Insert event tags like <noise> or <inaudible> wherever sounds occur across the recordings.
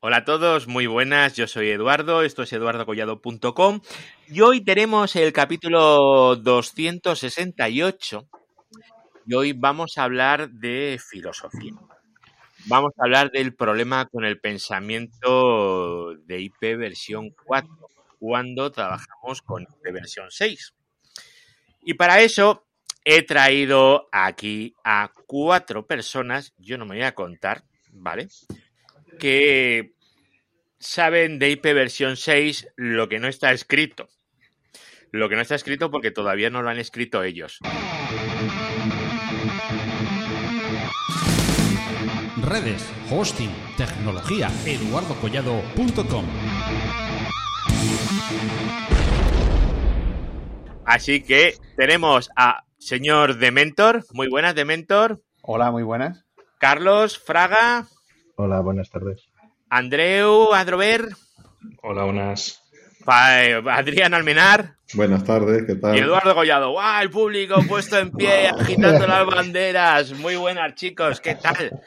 Hola a todos, muy buenas, yo soy Eduardo, esto es eduardocollado.com y hoy tenemos el capítulo 268 y hoy vamos a hablar de filosofía. Vamos a hablar del problema con el pensamiento de IP versión 4 cuando trabajamos con IP versión 6. Y para eso he traído aquí a cuatro personas, yo no me voy a contar, ¿vale? Que saben de IP versión 6 lo que no está escrito. Lo que no está escrito porque todavía no lo han escrito ellos. Redes, hosting, tecnología, eduardocollado.com. Así que tenemos a señor Dementor. Muy buenas, Dementor. Hola, muy buenas. Carlos Fraga. Hola, buenas tardes. Andreu Adrover. Hola, buenas. Adrián Almenar. Buenas tardes, ¿qué tal? Y Eduardo Collado. ¡Guau! El público puesto en pie, agitando <laughs> las banderas. Muy buenas, chicos. ¿Qué tal?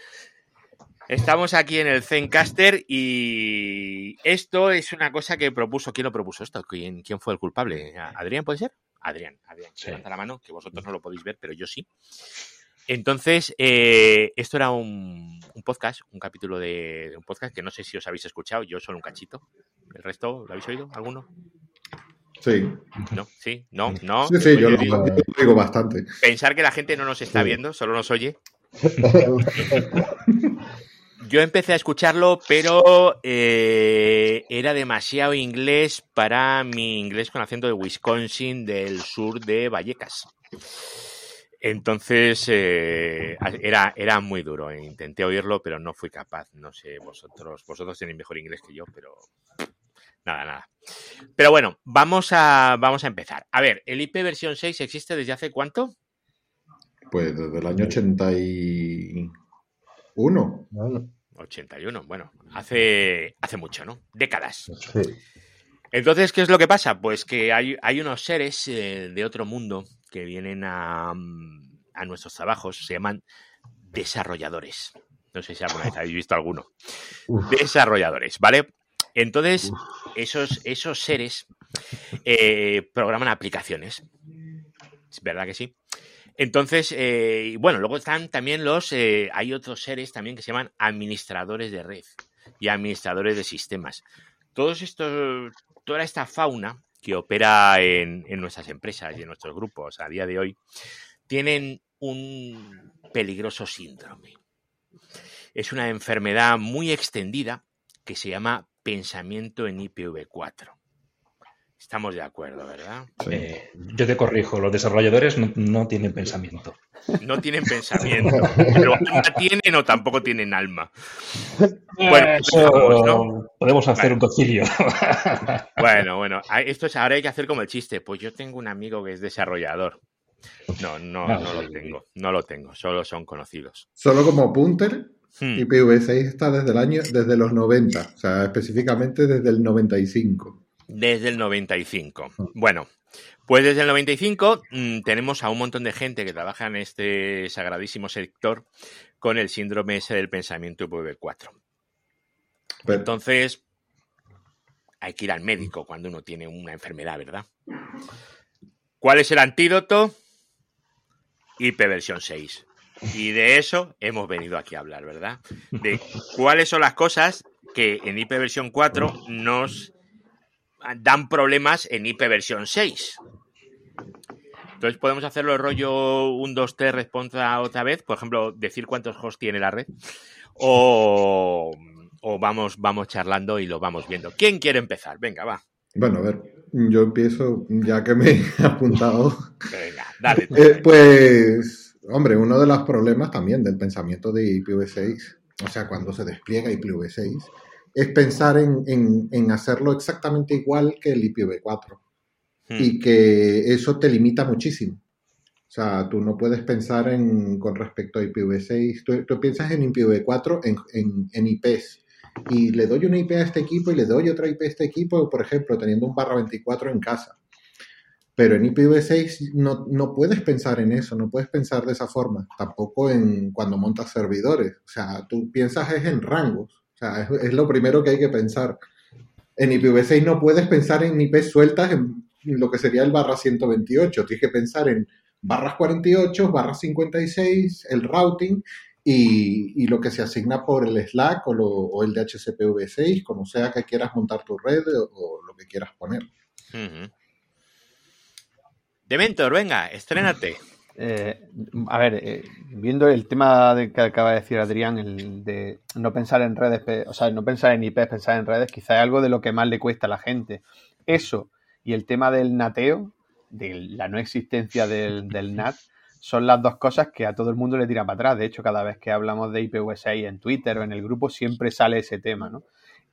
Estamos aquí en el Zencaster y esto es una cosa que propuso. ¿Quién lo propuso esto? ¿Quién, quién fue el culpable? ¿Adrián puede ser? Adrián, Adrián. Sí. Levanta la mano, que vosotros no lo podéis ver, pero yo sí. Entonces, eh, esto era un, un podcast, un capítulo de, de un podcast que no sé si os habéis escuchado, yo solo un cachito. ¿El resto lo habéis oído? ¿Alguno? Sí, ¿No? ¿Sí? ¿No? ¿No? sí, sí, yo lo, digo- yo lo digo bastante. Pensar que la gente no nos está Sí. viendo, solo nos oye. <laughs> Yo empecé a escucharlo, pero eh, era demasiado inglés para mi inglés con acento de Wisconsin del sur de Vallecas. Entonces eh, era, era muy duro. Intenté oírlo, pero no fui capaz. No sé, vosotros, vosotros tenéis mejor inglés que yo, pero nada, nada. Pero bueno, vamos a, vamos a empezar. A ver, ¿el IP versión 6 existe desde hace cuánto? Pues desde el año 81. Bueno, 81, bueno, hace, hace mucho, ¿no? Décadas. sí. Entonces, ¿qué es lo que pasa? Pues que hay, hay unos seres eh, de otro mundo que vienen a, mm, a nuestros trabajos, se llaman desarrolladores. No sé si alguna vez <laughs> habéis visto alguno. Uf. Desarrolladores, ¿vale? Entonces, esos, esos seres eh, programan aplicaciones. ¿Es verdad que sí? Entonces, eh, y bueno, luego están también los, eh, hay otros seres también que se llaman administradores de red y administradores de sistemas. Todos estos, toda esta fauna que opera en, en nuestras empresas y en nuestros grupos a día de hoy, tienen un peligroso síndrome. Es una enfermedad muy extendida que se llama pensamiento en IPv4. Estamos de acuerdo, ¿verdad? Eh, yo te corrijo, los desarrolladores no, no tienen pensamiento. No tienen pensamiento, pero alma tienen o tampoco tienen alma. Bueno, Eso dejamos, ¿no? podemos hacer un concilio. Bueno, bueno, esto es, ahora hay que hacer como el chiste. Pues yo tengo un amigo que es desarrollador. No, no, no lo tengo, no lo tengo, solo son conocidos. Solo como punter, Hmm. IPv6 está desde el año, desde los 90, o sea, específicamente desde el 95. Desde el 95. Bueno, pues desde el 95 mm, tenemos a un montón de gente que trabaja en este sagradísimo sector con el síndrome ese del pensamiento IPv4. Pero- Entonces, hay que ir al médico cuando uno tiene una enfermedad, ¿verdad? ¿Cuál es el antídoto? IP versión 6. Y de eso hemos venido aquí a hablar, ¿verdad? De cuáles son las cosas que en IP versión 4 nos dan problemas en IP versión 6. Entonces podemos hacerlo rollo 1, 2, 3, responsa otra vez. Por ejemplo, decir cuántos hosts tiene la red. O, o vamos, vamos charlando y lo vamos viendo. ¿Quién quiere empezar? Venga, va. Bueno, a ver, yo empiezo, ya que me <laughs> he apuntado. Venga, dale. Eh, pues, hombre, uno de los problemas también del pensamiento de IPv6, o sea, cuando se despliega IPv6, es pensar en, en- en hacerlo exactamente igual que el IPv4 Hmm. y que eso te limita muchísimo. O sea, tú no puedes pensar en, con respecto a IPv6, tú, tú piensas en IPv4 en, en, en IPs y le doy una IP a este equipo y le doy otra IP a este equipo, por ejemplo, teniendo un barra 24 en casa. Pero en IPv6 no, no puedes pensar en eso, no puedes pensar de esa forma, tampoco en cuando montas servidores. O sea, tú piensas es en rangos. Es, lo primero que hay que pensar. En IPv6 no puedes pensar en IPs sueltas en lo que sería el barra 128. Tienes que pensar en barras 48, barras 56, el routing y, y lo que se asigna por el Slack o, lo- o el DHCPv6, como sea que quieras montar tu red o, lo que quieras poner. Ujú. Dementor, venga, estrénate. Eh, a ver, eh, viendo el tema de que acaba de decir Adrián, el de no pensar en redes, o sea, no pensar en IPs, pensar en redes, quizá es algo de lo que más le cuesta a la gente. Eso y el tema del nateo, de la no existencia del, del NAT, son las dos cosas que a todo el mundo le tira para atrás. De hecho, cada vez que hablamos de IPv6 en Twitter o en el grupo, siempre sale ese tema, ¿no?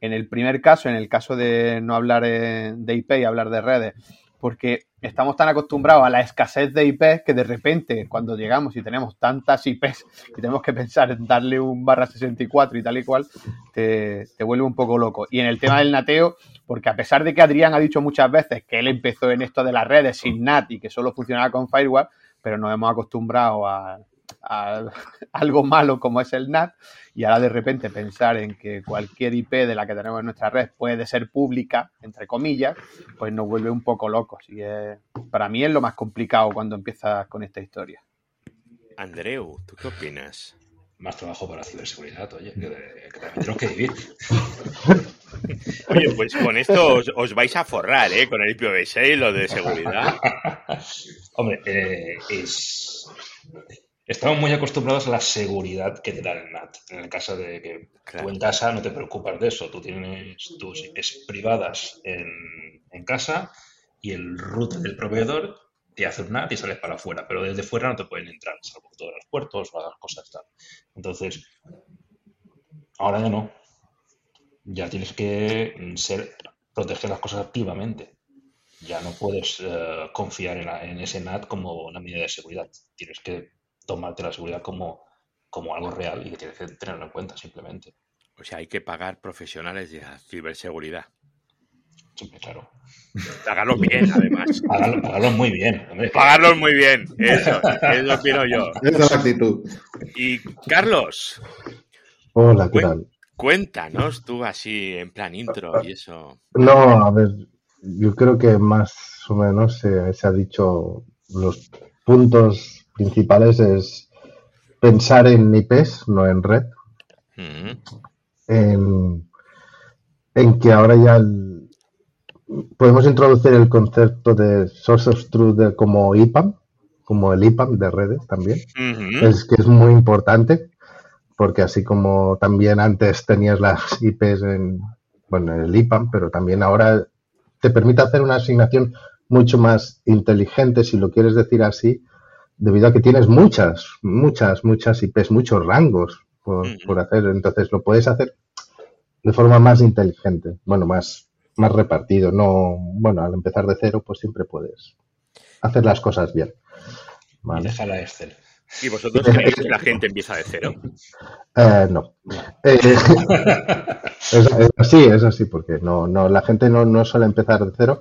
En el primer caso, en el caso de no hablar eh, de IP y hablar de redes, porque estamos tan acostumbrados a la escasez de IPs que de repente cuando llegamos y tenemos tantas IPs y tenemos que pensar en darle un barra 64 y tal y cual, te, te vuelve un poco loco. Y en el tema del nateo, porque a pesar de que Adrián ha dicho muchas veces que él empezó en esto de las redes sin NAT y que solo funcionaba con firewall, pero nos hemos acostumbrado a, a <laughs> algo malo como es el NAT y ahora de repente pensar en que cualquier IP de la que tenemos en nuestra red puede ser pública, entre comillas, pues nos vuelve un poco locos. Y es- para mí es lo más complicado cuando empiezas con esta historia. Andreu, ¿tú qué opinas? Más trabajo para ciberseguridad, oye, que, que también tenemos que vivir. Oye, pues con esto os, os vais a forrar, ¿eh? Con el IPv6, lo de seguridad. <laughs> Hombre, eh, es... Estamos muy acostumbrados a la seguridad que te da el NAT. En el caso de que Claro. tú en casa no te preocupas de eso. Tú tienes tus IPs privadas en, en casa y el root del proveedor te hace un NAT y sales para afuera. Pero desde fuera no te pueden entrar, salvo todos los puertos o las cosas tal. Entonces, ahora ya no. Ya tienes que ser, proteger las cosas activamente. Ya no puedes eh, confiar en, la- en ese NAT como una medida de seguridad. Tienes que tomarte la seguridad como, como algo real y que tienes que tenerlo en cuenta simplemente. O sea, hay que pagar profesionales de ciberseguridad. Siempre, claro. Pagarlos bien, además. <laughs> Pagarlo, pagarlo muy bien. hombre. Pagarlos muy bien. Eso, eso opino yo. Esa es la actitud. Y Carlos, Hola, ¿qué tal? cuéntanos tú así en plan intro y eso. No, a ver, yo creo que más o menos se, se ha dicho los puntos principales es pensar en IPs, no en red, Mm, en, en que ahora ya el- podemos introducir el concepto de Source of Truth de- como IPAM, como el IPAM de redes también. es que es muy importante porque así como también antes tenías las IPs en, bueno, en el IPAM, pero también ahora te permite hacer una asignación mucho más inteligente, si lo quieres decir así, debido a que tienes muchas, muchas, muchas IPs, muchos rangos por, por hacer. Entonces lo puedes hacer de forma más inteligente, bueno, más, más repartido. No, bueno, al empezar de cero, pues siempre puedes hacer las cosas bien. Y ¿vale? deja la Excel. ¿Y vosotros creéis que la gente empieza de cero? <laughs> Eh, no. Eh, <laughs> es, es así, es así, porque no, no, la gente no, no suele empezar de cero,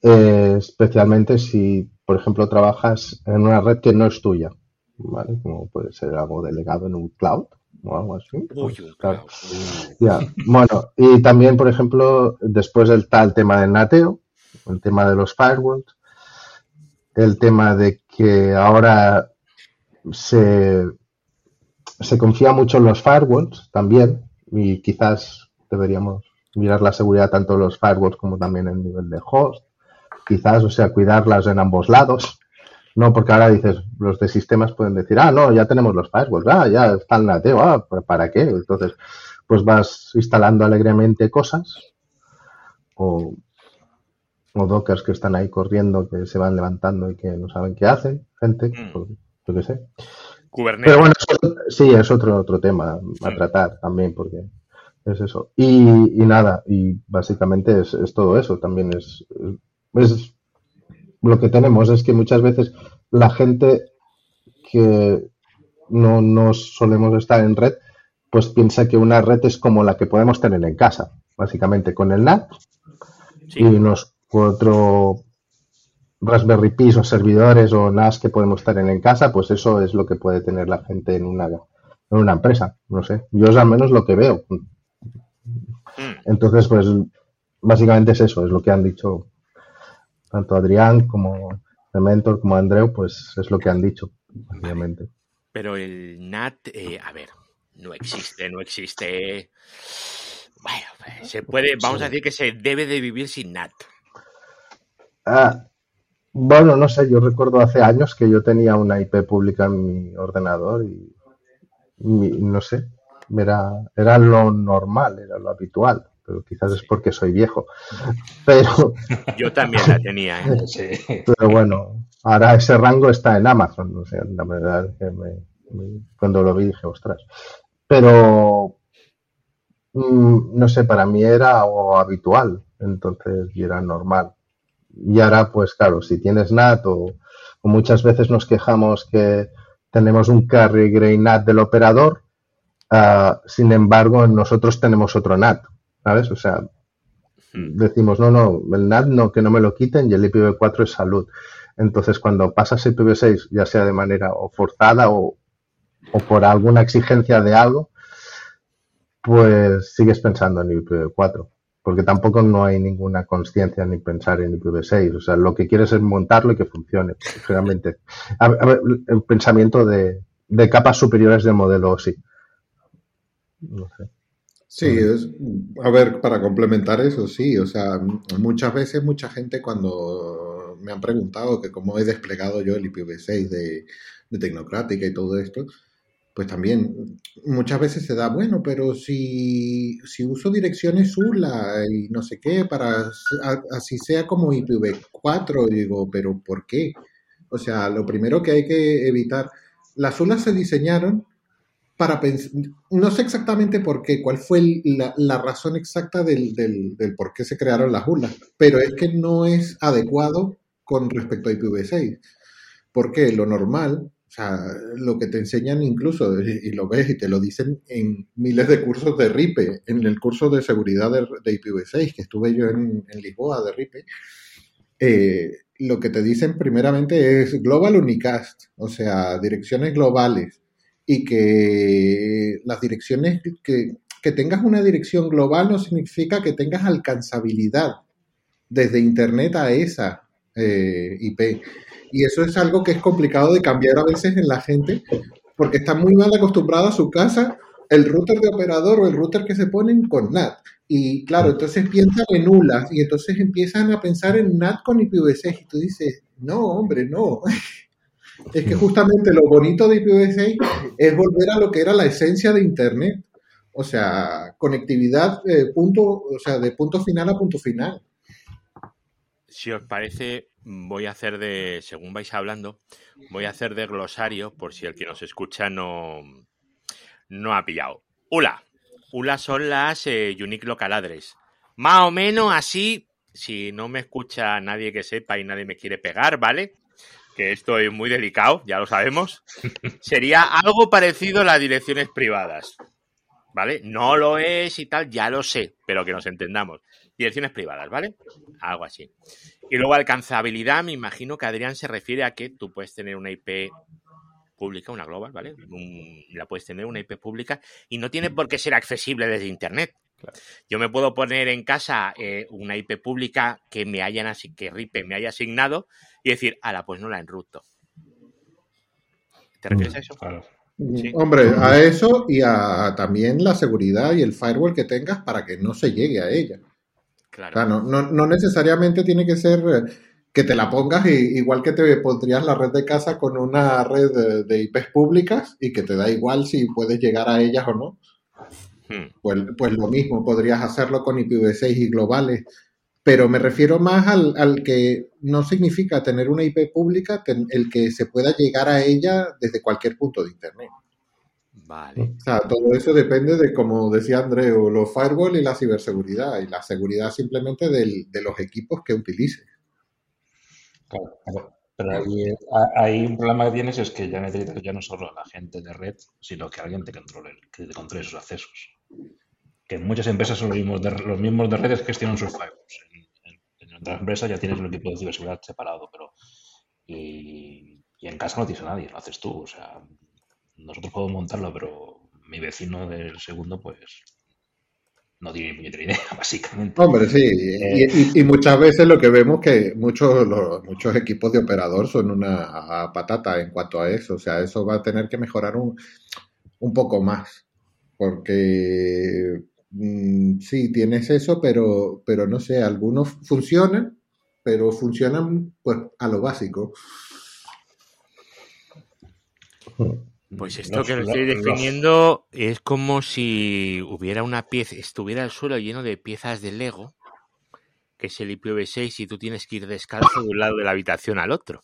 eh, especialmente si, por ejemplo, trabajas en una red que no es tuya, ¿vale? Como puede ser algo delegado en un cloud o algo así. Uy, pues, claro. cloud. Ya, bueno, y también, por ejemplo, después está el tema del nateo, el tema de los firewalls, el tema de que ahora se, se confía mucho en los firewalls también, y quizás deberíamos mirar la seguridad tanto en los firewalls como también en nivel de host, quizás, o sea, cuidarlas en ambos lados. No, porque ahora dices, los de sistemas pueden decir, ah, no, ya tenemos los firewalls, ah, ya está el nateo, ah, ¿para qué? Entonces, pues vas instalando alegremente cosas o, o dockers que están ahí corriendo, que se van levantando y que no saben qué hacen, gente, Mm. pues, yo qué sé. Kubernetes. Pero bueno, eso- sí, es otro, otro tema a tratar también, porque es eso. Y, y nada, y básicamente es, es todo eso, también es, es lo que tenemos, es que muchas veces la gente que no, no solemos estar en red, pues piensa que una red es como la que podemos tener en casa, básicamente con el NAT Sí. y unos cuatro Raspberry Pi o servidores o NAS que podemos tener en casa, pues eso es lo que puede tener la gente en una, en una empresa. No sé, yo es al menos lo que veo. Hmm. Entonces, pues básicamente es eso, es lo que han dicho tanto Adrián como Mentor como Andreu, pues es lo que han dicho, básicamente. Pero el NAT, eh, a ver, no existe, no existe. Bueno, pues, se puede, vamos a decir que se debe de vivir sin NAT. Ah, bueno, no sé, yo recuerdo hace años que yo tenía una IP pública en mi ordenador y, y no sé, era, era lo normal, era lo habitual, pero quizás es porque soy viejo. Pero, <laughs> Yo también la tenía, ¿eh? <laughs> Sí. pero bueno, ahora ese rango está en Amazon, o sea, la verdad que me- me- cuando lo vi dije, ostras. Pero, mm, no sé, para mí era algo habitual, entonces, y era normal. Y ahora, pues claro, si tienes NAT o, o muchas veces nos quejamos que tenemos un carry gray NAT del operador, ah, sin embargo, nosotros tenemos otro NAT, ¿sabes? O sea, Hmm. decimos, no, no, el NAT no, que no me lo quiten y el IPv4 es salud. Entonces, cuando pasas IPv6, ya sea de manera o forzada o, o por alguna exigencia de algo, pues sigues pensando en IPv4, porque tampoco no hay ninguna conciencia ni pensar en IPv6. O sea, lo que quieres es montarlo y que funcione. Realmente, a ver, a ver, el pensamiento de, de capas superiores del modelo OSI. No sé. Sí, es, a ver, para complementar eso, sí, o sea, muchas veces mucha gente cuando me han preguntado que cómo he desplegado yo el IPv6 de, de Tecnocrática y todo esto, pues también muchas veces se da, bueno, pero si, si uso direcciones URLA y no sé qué, para a- así sea como IPv4, digo, pero ¿por qué? O sea, lo primero que hay que evitar, las URLas se diseñaron para no sé exactamente por qué, cuál fue la, razón exacta del, por qué se crearon las URLas, pero es que no es adecuado con respecto a IPv6. Porque lo normal, o sea, lo que te enseñan incluso, y, lo ves y te lo dicen en miles de cursos de RIPE, en el curso de seguridad de, de IPv6, que estuve yo en, en Lisboa de RIPE, eh, lo que te dicen primeramente es Global Unicast, o sea, direcciones globales, y que las direcciones, que, que tengas una dirección global no significa que tengas alcanzabilidad desde Internet a esa eh, IP. Y eso es algo que es complicado de cambiar a veces en la gente, porque está muy mal acostumbrada a su casa el router de operador o el router que se ponen con NAT. Y claro, entonces piensan en ULAs y entonces empiezan a pensar en NAT con IPv6 y tú dices, no, hombre, no. <laughs> Es que justamente lo bonito de IPv6 es volver a lo que era la esencia de Internet. O sea, conectividad eh, punto, o sea, de punto final a punto final. Si os parece, voy a hacer de, según vais hablando, voy a hacer de glosario por si el que nos escucha no, no ha pillado. ULA. ULA son las eh, Unique Local Address. Más o menos así, si no me escucha nadie que sepa y nadie me quiere pegar, ¿vale? Que esto es muy delicado, ya lo sabemos. Sería algo parecido a las direcciones privadas. ¿Vale? No lo es y tal, ya lo sé, pero que nos entendamos. Direcciones privadas, ¿vale? Algo así. Y luego alcanzabilidad, me imagino que Adrián se refiere a que tú puedes tener una IP pública, una global, ¿vale? La puedes tener una IP pública y no tiene por qué ser accesible desde Internet. Yo me puedo poner en casa eh, una IP pública que me hayan así, que RIPE me haya asignado y decir, ala, pues no la enruto. ¿Te refieres a eso? Claro. Sí. Hombre, a eso y a también la seguridad y el firewall que tengas para que no se llegue a ella. O Claro. sea, no, no, no necesariamente tiene que ser eh, que te la pongas y- igual que te pondrías la red de casa con una red de, de IPs públicas y que te da igual si puedes llegar a ellas o no. Hmm. Pues, pues lo mismo, podrías hacerlo con IPv6 y globales. Pero me refiero más al, al que no significa tener una IP pública, ten- el que se pueda llegar a ella desde cualquier punto de Internet. Vale. O sea, todo eso depende de, como decía Andreu, los firewall y la ciberseguridad. Y la seguridad simplemente del- de los equipos que utilices. Claro, pero- pero ahí, ahí un problema que tienes es que ya necesitas ya no solo a la gente de red, sino que alguien te controle, que te controle sus accesos. Que en muchas empresas son los mismos de, los mismos de redes que gestionan sus firewalls. En, en- en otras empresas ya tienes un equipo de ciberseguridad separado, pero y, y en casa no tienes a nadie, lo haces tú. O sea, nosotros podemos montarlo, pero mi vecino del segundo, pues no tiene ni puñetera idea, <laughs> básicamente. Hombre, sí. Eh. Y, y- y muchas veces lo que vemos que muchos, los- muchos equipos de operador son una patata en cuanto a eso. O sea, eso va a tener que mejorar un, un poco más. Porque mm, sí, tienes eso, pero, pero no sé, algunos funcionan, pero funcionan pues a lo básico. Pues esto Los- que lo estoy definiendo es como si hubiera una pieza, estuviera el suelo lleno de piezas de Lego, que es el IPv6 y tú tienes que ir descalzo de un lado de la habitación al otro.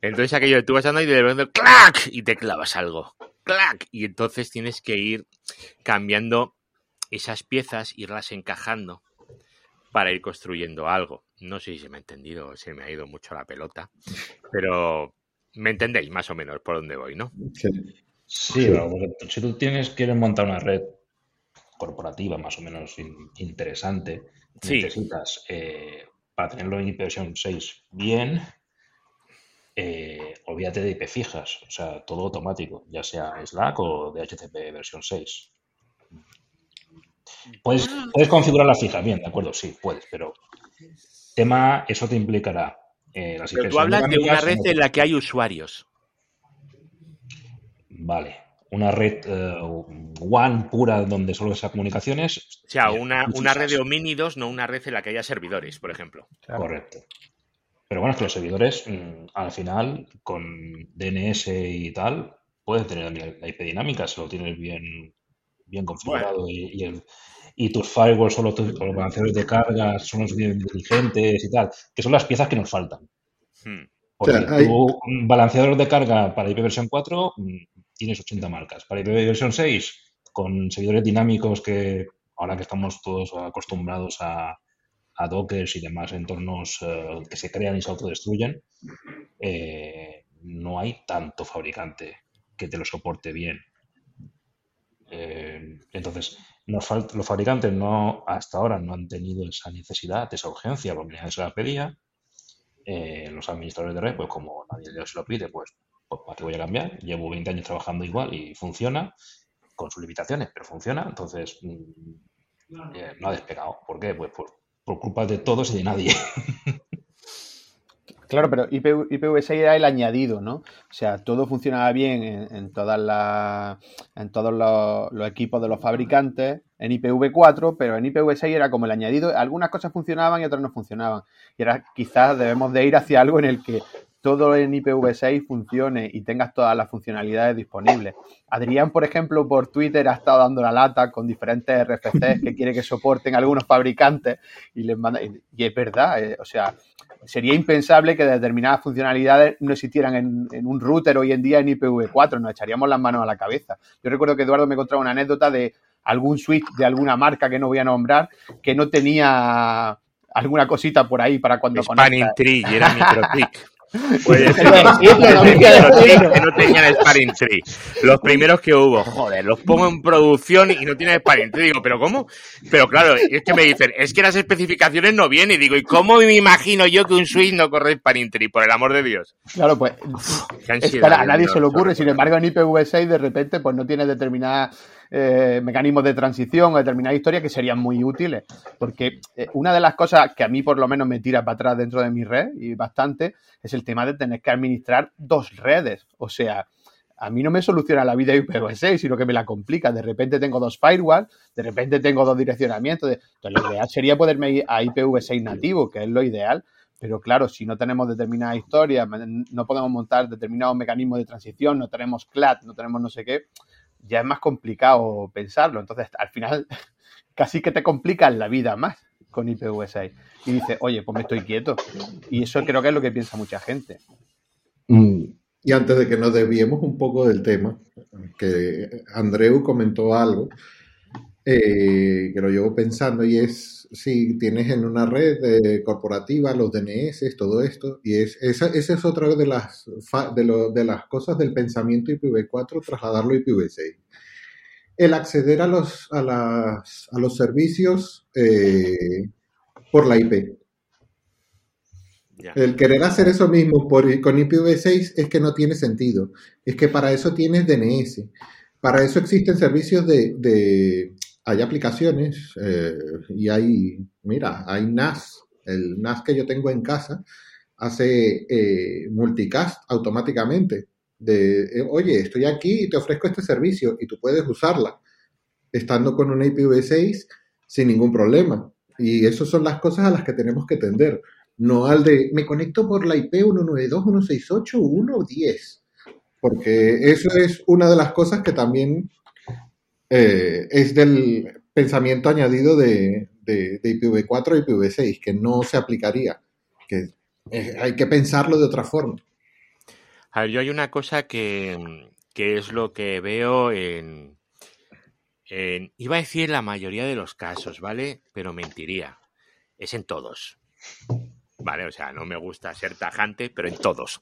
Entonces aquello tú vas andando y de repente ¡clac! y te clavas algo. ¡Clac! Y entonces tienes que ir cambiando esas piezas, irlas encajando para ir construyendo algo. No sé si se me ha entendido, se me ha ido mucho la pelota, pero me entendéis más o menos por dónde voy, ¿no? Sí. Sí, pero porque si tú tienes, quieres montar una red corporativa más o menos in- interesante, Sí. necesitas eh, para tenerlo en IPv6 bien, eh, olvídate de IP fijas, o sea, todo automático, ya sea Slack o DHCP versión 6. Puedes, puedes configurar las fijas, bien, de acuerdo, sí, puedes, pero tema, eso te implicará eh, las Pero tú hablas de una red en la que hay usuarios. Vale. Una red eh, WAN pura donde solo sea comunicaciones. O sea, bien, una, una red de homínidos, no una red en la que haya servidores, por ejemplo. Claro. Correcto. Pero bueno, es que los servidores, mm, al final, con DNS y tal, pueden tener también la IP dinámica, si lo tienes bien, bien configurado y, y el- y tus firewalls son los, tus- los balanceadores de carga, son los bien inteligentes y tal, que son las piezas que nos faltan. Hmm. Porque O sea, hay- tu balanceador de carga para IP versión 4 mm, tienes 80 marcas. Para IP versión 6, con servidores dinámicos que ahora que estamos todos acostumbrados a, a Dockers y demás entornos eh, que se crean y se autodestruyen, eh, no hay tanto fabricante que te lo soporte bien. Eh, entonces, nos los fabricantes no hasta ahora no han tenido esa necesidad, esa urgencia, porque nadie se la pedía. Los administradores de red, pues como nadie se lo pide, pues, pues ¿para voy a cambiar? Llevo 20 años trabajando igual y funciona, con sus limitaciones, pero funciona. Entonces, mm, no ha despegado. ¿Por qué? Pues por, por culpa de todos y de nadie. <laughs> Claro, pero IPv, IPv6 era el añadido, ¿no? O sea, todo funcionaba bien en, todas las, en todos los, los equipos de los fabricantes en IPv4, pero en IPv6 era como el añadido. Algunas cosas funcionaban y otras no funcionaban. Y ahora quizás debemos de ir hacia algo en el que todo en IPv6 funcione y tengas todas las funcionalidades disponibles. Adrián, por ejemplo, por Twitter ha estado dando la lata con diferentes RFCs que quiere que soporten algunos fabricantes y les manda, y es verdad, eh, o sea, sería impensable que determinadas funcionalidades no existieran en, en un router hoy en día en IPv4, nos echaríamos las manos a la cabeza. Yo recuerdo que Eduardo me contaba una anécdota de algún switch de alguna marca que no voy a nombrar que no tenía alguna cosita por ahí para cuando Spanning conectas. Tree y era decirlo. que no tenían Spanning Tree. Los primeros que hubo, joder, los pongo en producción y no tienen Spanning Tree. Digo, ¿pero cómo? Pero claro, es que me dicen, es que las especificaciones no vienen. Y digo, ¿y cómo me imagino yo que un switch no corre Spanning Tree? Por el amor de Dios. Claro, pues que ansiedad, a nadie se le ocurre. Sin embargo, en IPv6 de repente pues no tiene determinadas eh, mecanismos de transición o determinadas historias que serían muy útiles. Porque eh, una de las cosas que a mí por lo menos me tira para atrás dentro de mi red y bastante es el tema de tener que administrar dos redes. O sea, a mí no me soluciona la vida IPv6, sino que me la complica. De repente tengo dos firewalls, de repente tengo dos direccionamientos. Entonces, lo ideal sería poderme ir a IPv6 nativo, que es lo ideal. Pero claro, si no tenemos determinadas historias, no podemos montar determinados mecanismos de transición, no tenemos CLAD, no tenemos no sé qué, ya es más complicado pensarlo. Entonces, al final, <laughs> casi que te complicas la vida más con IPv6. Y dices, oye, pues me estoy quieto. Y eso creo que es lo que piensa mucha gente. Mm, Y antes de que nos desviemos un poco del tema, que Andreu comentó algo eh, que lo llevo pensando y es si tienes en una red eh, corporativa los DNS, todo esto, y es esa, esa es otra de las, de, lo- de las cosas del pensamiento IPv4, trasladarlo a IPv6. El acceder a los, a las, a los servicios eh, por la IP. El querer hacer eso mismo por, con IPv6 es que no tiene sentido. Es que para eso tienes DNS. Para eso existen servicios de, de, hay aplicaciones eh, y hay, mira, hay NAS, el NAS que yo tengo en casa hace eh, multicast automáticamente. De, eh, oye, estoy aquí y te ofrezco este servicio y tú puedes usarla estando con una IPv6 sin ningún problema. Y esas son las cosas a las que tenemos que tender. No al de, me conecto por la IP 192.168.1.10. Porque eso es una de las cosas que también eh, es del pensamiento añadido de, de, IPv4 y IPv6, que no se aplicaría. Que hay que pensarlo de otra forma. A ver, yo hay una cosa que, que es lo que veo en, en, Iba a decir la mayoría de los casos, ¿vale? Pero mentiría. Es en todos. ¿Vale? O sea, no me gusta ser tajante, pero en todos.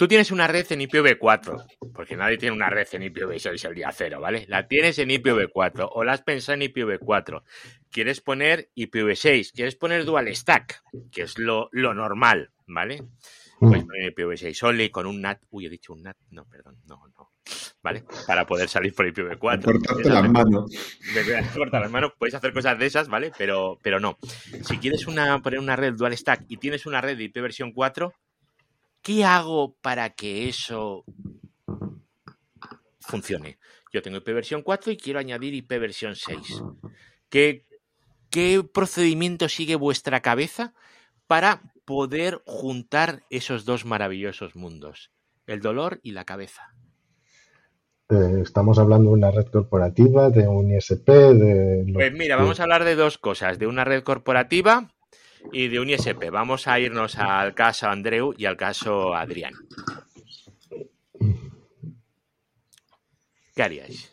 Tú tienes una red en IPv4, porque nadie tiene una red en IPv6 el día cero, ¿vale? La tienes en IPv4 o la has pensado en IPv4. Quieres poner IPv6, quieres poner Dual Stack, que es lo, normal, ¿vale? Puedes poner IPv6 only con un NAT. Uy, he dicho un NAT. No, perdón, no, no. ¿Vale? Para poder salir por IPv4. Cortarte las manos. Cortar las manos, puedes hacer cosas de esas, ¿vale? Pero, pero no. Si quieres una, poner una red Dual Stack y tienes una red de IP versión 4, ¿qué hago para que eso funcione? Yo tengo IP versión 4 y quiero añadir IP versión 6. ¿Qué, qué procedimiento sigue vuestra cabeza para poder juntar esos dos maravillosos mundos? El dolor y la cabeza. Eh, estamos hablando de una red corporativa, de un ISP, de... Pues mira, vamos a hablar de dos cosas, de una red corporativa y de un ISP. Vamos a irnos al caso Andreu y al caso Adrián. ¿Qué haríais?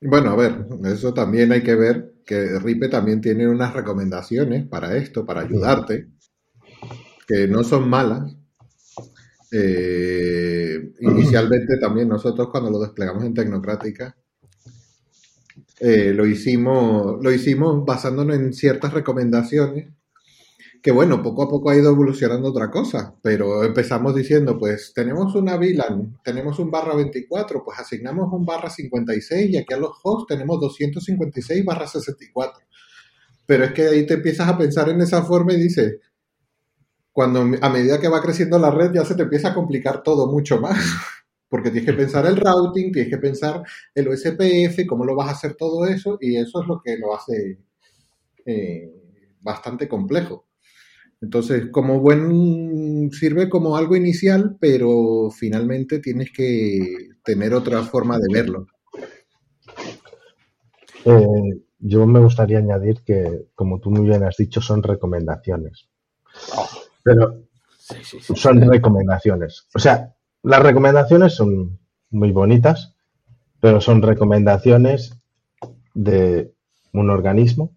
Bueno, a ver, eso también hay que ver que RIPE también tiene unas recomendaciones para esto, para ayudarte, que no son malas. Eh, inicialmente también nosotros cuando lo desplegamos en Tecnocrática, eh, lo, hicimos, lo hicimos basándonos en ciertas recomendaciones que bueno, poco a poco ha ido evolucionando otra cosa, pero empezamos diciendo, pues tenemos una VLAN, tenemos un barra 24, pues asignamos un barra 56 y aquí a los hosts tenemos 256 barra 64. Pero es que ahí te empiezas a pensar en esa forma y dices, cuando a medida que va creciendo la red ya se te empieza a complicar todo mucho más, <laughs> porque tienes que pensar el routing, tienes que pensar el OSPF, cómo lo vas a hacer todo eso, y eso es lo que lo hace eh, bastante complejo. Entonces, como buen, sirve como algo inicial, pero finalmente tienes que tener otra forma de verlo. Eh, yo me gustaría añadir que, como tú muy bien has dicho, son recomendaciones. Pero son recomendaciones. O sea, las recomendaciones son muy bonitas, pero son recomendaciones de un organismo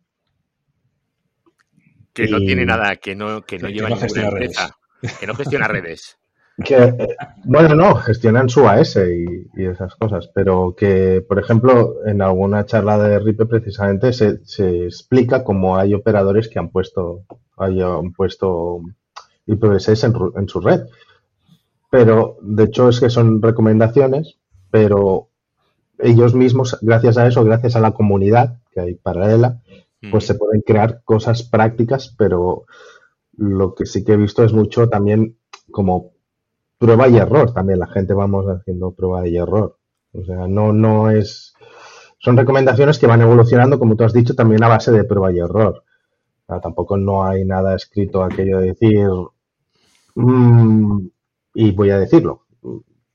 que no tiene nada, que no, que no lleva ninguna empresa, que no gestiona redes. <laughs> Que, eh, bueno, no, gestionan su AS y, esas cosas, pero que, por ejemplo, en alguna charla de RIPE precisamente se, explica cómo hay operadores que han puesto, hayan puesto IPv6 en, en su red. Pero, de hecho, es que son recomendaciones, pero ellos mismos, gracias a eso, gracias a la comunidad que hay paralela, pues se pueden crear cosas prácticas, pero lo que sí que he visto es mucho también como prueba y error. También la gente vamos haciendo prueba y error. O sea, no, no es. Son recomendaciones que van evolucionando, como tú has dicho, también a base de prueba y error. tampoco no hay nada escrito aquello de decir. Mm, y voy a decirlo.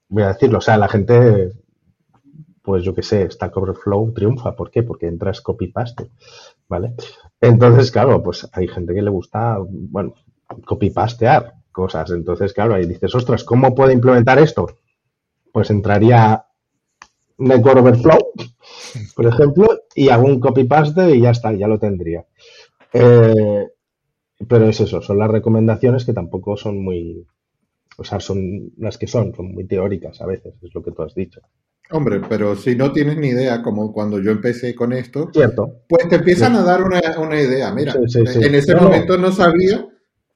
Voy a decirlo. O sea, la gente pues yo qué sé, Stack Overflow triunfa. ¿Por qué? Porque entras copy-paste, ¿vale? Entonces, claro, pues hay gente que le gusta, bueno, copy-pastear cosas. Entonces, claro, ahí dices, ostras, ¿cómo puedo implementar esto? Pues entraría Network Overflow, por ejemplo, y hago un copy-paste y ya está, ya lo tendría. Eh, pero es eso, son las recomendaciones que tampoco son muy, o sea, son las que son, son muy teóricas a veces, es lo que tú has dicho. Hombre, pero si no tienes ni idea, como cuando yo empecé con esto, Cierto. pues te empiezan a dar una, idea. Mira, en ese momento no sabía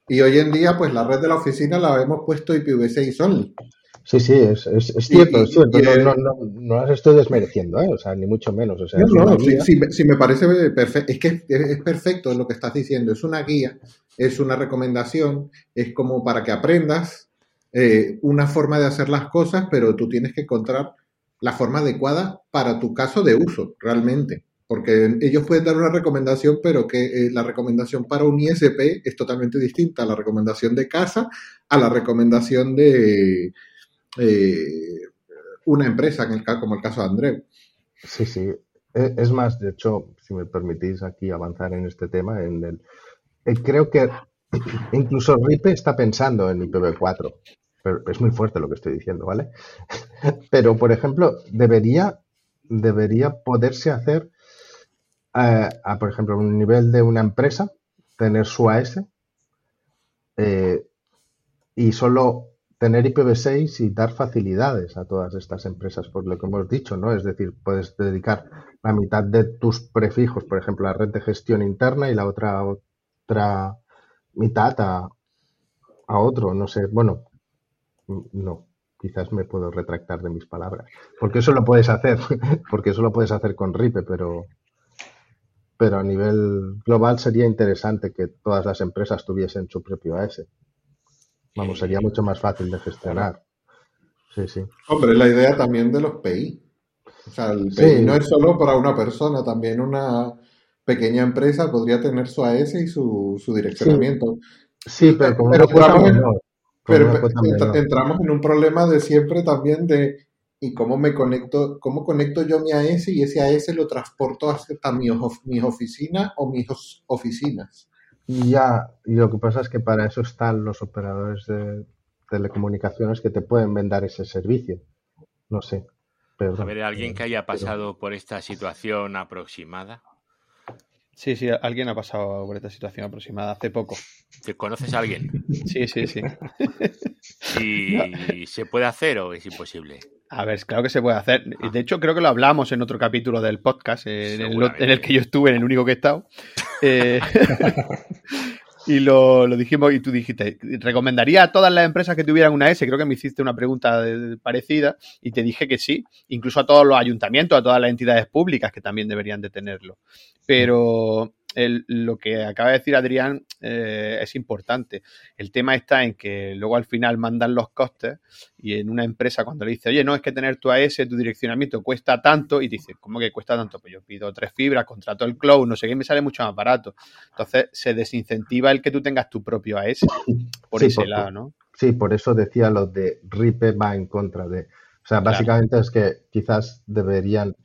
y hoy en día, pues la red de la oficina la hemos puesto IPv6 only. Sí, sí, es, es, es cierto, es cierto. No, no, no, no, las estoy desmereciendo, ¿eh? o sea, ni mucho menos. O sea, no, no, sí, sí, sí, me parece perfecto. Es que es perfecto lo que estás diciendo. Es una guía, es una recomendación, es como para que aprendas eh, una forma de hacer las cosas, pero tú tienes que encontrar la forma adecuada para tu caso de uso, realmente. Porque ellos pueden dar una recomendación, pero que eh, la recomendación para un ISP es totalmente distinta a la recomendación de casa, a la recomendación de eh, una empresa, en el, como el caso de Andreu. Sí, sí. E, es más, de hecho, si me permitís aquí avanzar en este tema, en el, eh, creo que incluso RIPE está pensando en IPv4. Es muy fuerte lo que estoy diciendo, ¿vale? <laughs> Pero, por ejemplo, debería, debería poderse hacer, eh, a, por ejemplo, a un nivel de una empresa, tener su AS eh, y solo tener IPv6 y dar facilidades a todas estas empresas, por lo que hemos dicho, ¿no? Es decir, puedes dedicar la mitad de tus prefijos, por ejemplo, a la red de gestión interna y la otra, otra mitad a, a otro, no sé, bueno, no, quizás me puedo retractar de mis palabras, porque eso lo puedes hacer, <laughs> porque eso lo puedes hacer con RIPE, pero, pero a nivel global sería interesante que todas las empresas tuviesen su propio AS. Vamos, sería mucho más fácil de gestionar. Sí, sí. Hombre, la idea también de los PI. O sea, el PI no es solo para una persona, también una pequeña empresa podría tener su AS y su, su direccionamiento. Sí, pero, como entramos en un problema de siempre también de ¿y cómo me conecto, cómo conecto yo mi AS y ese AS lo transporto hasta mis, mis oficinas o mis oficinas? Ya, y lo que pasa es que para eso están los operadores de telecomunicaciones que te pueden vender ese servicio. No sé. Pero, a ver, ¿alguien que haya pasado por esta situación aproximada? Sí, sí, alguien ha pasado por esta situación aproximada hace poco. ¿Te conoces a alguien? Sí, sí, sí. <laughs> ¿Y se puede hacer o es imposible? A ver, claro que se puede hacer. Ah. De hecho, creo que lo hablamos en otro capítulo del podcast, en el, en el, que yo estuve, en el único que he estado. Eh, <laughs> y lo, dijimos y tú dijiste, recomendaría a todas las empresas que tuvieran una S, creo que me hiciste una pregunta parecida y te dije que sí, incluso a todos los ayuntamientos, a todas las entidades públicas que también deberían de tenerlo. Pero lo que acaba de decir Adrián eh, es importante. El tema está en que luego al final mandan los costes y en una empresa cuando le dice, oye, no, es que tener tu AS, tu direccionamiento cuesta tanto, y dice, ¿cómo que cuesta tanto? Pues yo pido tres fibras, contrato el cloud, no sé qué, me sale mucho más barato. Entonces se desincentiva el que tú tengas tu propio AS por ese lado, ¿no? Sí, por eso decía lo de RIPE va en contra de... O sea, básicamente es que quizás deberían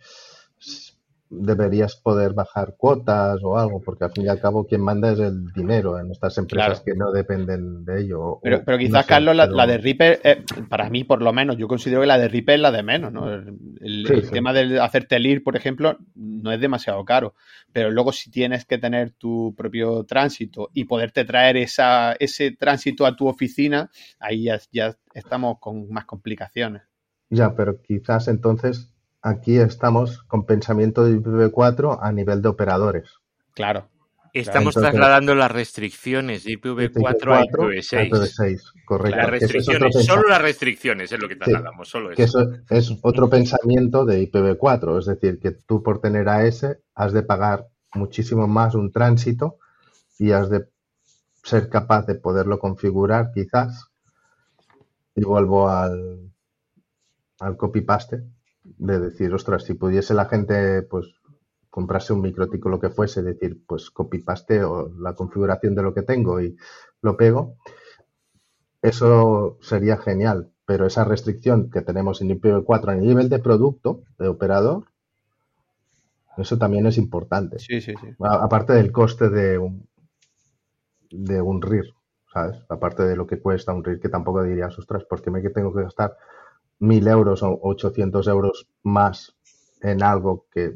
deberías poder bajar cuotas o algo, porque al fin y al cabo quien manda es el dinero en estas empresas que no dependen de ello. Pero, pero quizás, Carlos, la, de Reaper, eh, para mí por lo menos, yo considero que la de Reaper es la de menos, ¿no? El, tema de hacerte el IR, por ejemplo, no es demasiado caro, pero luego si tienes que tener tu propio tránsito y poderte traer esa, ese tránsito a tu oficina, ahí ya, ya estamos con más complicaciones. Ya, pero quizás entonces aquí estamos con pensamiento de IPv4 a nivel de operadores. Claro. Estamos trasladando las restricciones de IPv4 a IPv6. correcto. Las restricciones, solo las restricciones es lo que trasladamos, solo eso. eso es otro pensamiento de IPv4, es decir, que tú por tener AS has de pagar muchísimo más un tránsito y has de ser capaz de poderlo configurar quizás. Y vuelvo al, al copy-paste de decir, ostras, si pudiese la gente pues comprarse un microtico lo que fuese, decir, pues copy o la configuración de lo que tengo y lo pego, eso sería genial. Pero esa restricción que tenemos en IPv4 a nivel de producto, de operador, eso también es importante. Sí, sí, sí. Aparte del coste de un, de un RIR, ¿sabes? Aparte de lo que cuesta un RIR, que tampoco dirías, ostras, porque me tengo que gastar mil euros o 800 euros más en algo que,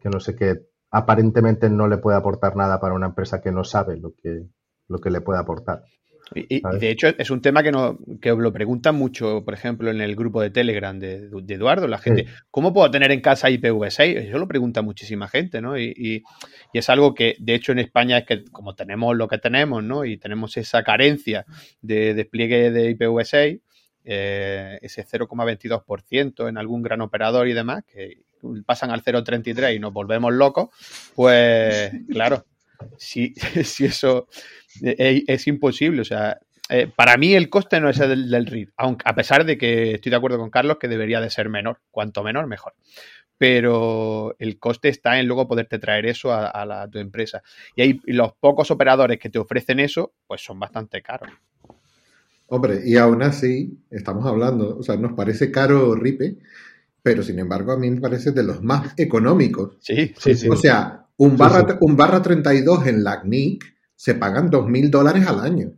que no sé qué aparentemente no le puede aportar nada para una empresa que no sabe lo que, lo que le puede aportar. Y, de hecho es un tema que, no, que lo preguntan mucho, por ejemplo, en el grupo de Telegram de, Eduardo, la gente, ¿cómo puedo tener en casa IPv6? Eso lo pregunta muchísima gente, ¿no? Y, y, es algo que, de hecho, en España es que como tenemos lo que tenemos, ¿no? Y tenemos esa carencia de despliegue de IPv6, eh, ese 0,22% en algún gran operador y demás, que pasan al 0,33 y nos volvemos locos, pues <laughs> claro, si, <laughs> si eso es, es imposible, o sea, eh, para mí el coste no es el del, RID, aunque a pesar de que estoy de acuerdo con Carlos que debería de ser menor, cuanto menor mejor. Pero el coste está en luego poderte traer eso a, la, tu empresa. Y, hay, los pocos operadores que te ofrecen eso, pues son bastante caros. Hombre, y aún así, estamos hablando, o sea, nos parece caro RIPE, pero sin embargo a mí me parece de los más económicos. Sí, sí, sí. O sea, un barra, un barra 32 en la CNIC se pagan 2.000 dólares al año.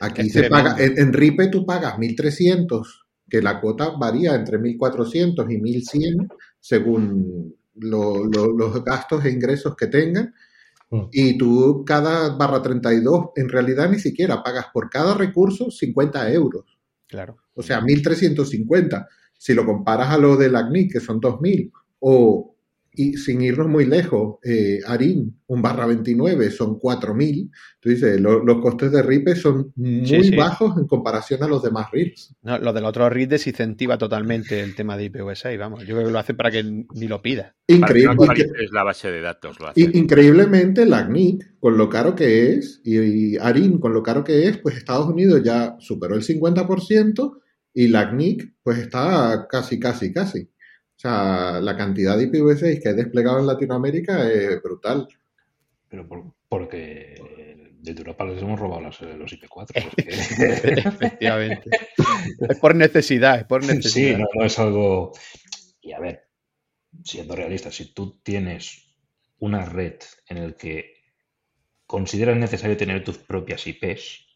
Aquí se paga, en, RIPE tú pagas 1.300, que la cuota varía entre 1.400 y 1.100 según los gastos e ingresos que tengan. Mm. Y tú cada barra 32 en realidad ni siquiera pagas por cada recurso 50 euros. Claro. O sea, 1.350. Si lo comparas a lo de la CNIC, que son 2.000, o y sin irnos muy lejos, eh, Arin, un barra 29, son 4.000. Tú dices, los costes de RIPE son muy bajos en comparación a los demás RIPs. No, lo del otro RIP desincentiva totalmente el tema de IPv6, vamos. Yo creo que lo hace para que ni lo pida. Increíble. es la base de datos. Lo Increíblemente, la CNIC, con lo caro que es, y, Arin, con lo caro que es, pues Estados Unidos ya superó el 50% y la CNIC, pues está casi, casi, casi. O sea, la cantidad de IPv6 que he desplegado en Latinoamérica es brutal. Pero porque de Europa les hemos robado los, IP4. <laughs> Efectivamente. es por necesidad, es por necesidad. Sí, no, es algo... Y a ver, siendo realista, si tú tienes una red en la que consideras necesario tener tus propias IPs,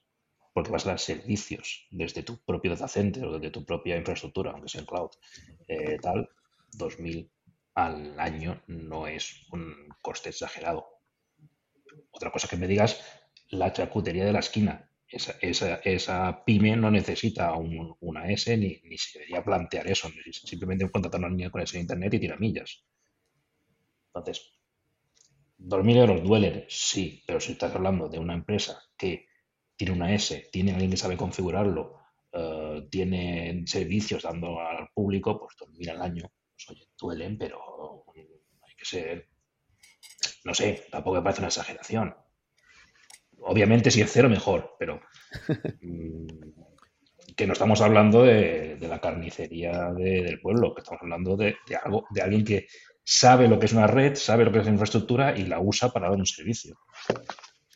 porque vas a dar servicios desde tu propio data center o desde tu propia infraestructura, aunque sea en cloud, eh, tal, 2.000 al año no es un coste exagerado. Otra cosa que me digas, la charcutería de la esquina. Esa, pyme no necesita una S ni, se debería plantear eso. Simplemente contratar una línea con ese internet y tiramillas. Entonces, 2.000 euros duelen, sí, pero si estás hablando de una empresa que tiene una S, tiene alguien que sabe configurarlo, eh, tiene servicios dando al público, pues 2.000 al año pues, oye, duelen, pero hay que ser, no sé, tampoco me parece una exageración. Obviamente si es cero mejor, pero <laughs> mm, que no estamos hablando de, la carnicería del pueblo, que estamos hablando de, algo, de alguien que sabe lo que es una red, sabe lo que es infraestructura y la usa para dar un servicio.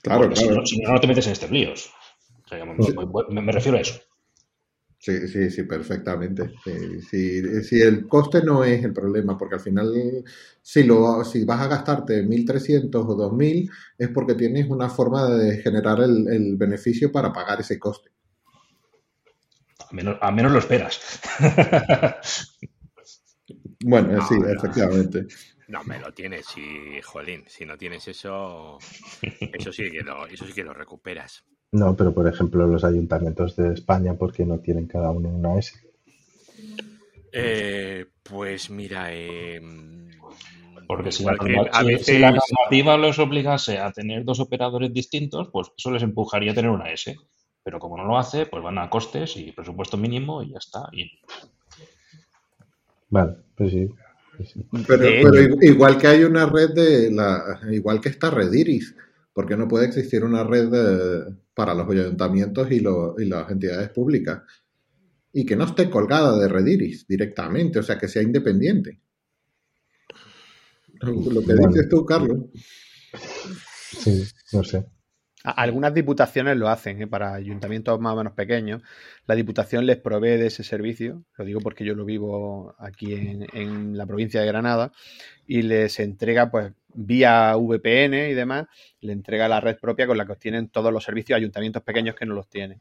Claro, claro. Si, no, no, te metes en este líos. me refiero a eso. Sí, sí, sí, perfectamente. Si el coste no es el problema, porque al final, si, lo, si vas a gastarte 1.300 o 2.000, es porque tienes una forma de generar el, beneficio para pagar ese coste. A menos, a menos lo esperas. <laughs> bueno, sí, efectivamente. No, me lo tienes, y, jolín, si no tienes eso, <laughs> eso sí que lo, eso sí que lo recuperas. No, pero por ejemplo los ayuntamientos de España, ¿por qué no tienen cada uno una S? Eh, pues mira, eh, porque si la, normativa los obligase a tener dos operadores distintos, pues eso les empujaría a tener una S. Pero como no lo hace, pues van a costes y presupuesto mínimo y ya está. Vale, pues sí. Pues pero, igual que hay una red de la, igual que esta red Iris, porque no puede existir una red de, para los ayuntamientos y, las entidades públicas. Y que no esté colgada de Rediris directamente, o sea, que sea independiente. Lo que dices tú, Carlos. Sí, no sé. Algunas diputaciones lo hacen, ¿eh? para ayuntamientos más o menos pequeños. La diputación les provee de ese servicio, lo digo porque yo lo vivo aquí en, en la provincia de Granada, y les entrega pues vía VPN y demás, le entrega la red propia con la que obtienen todos los servicios ayuntamientos pequeños que no los tienen.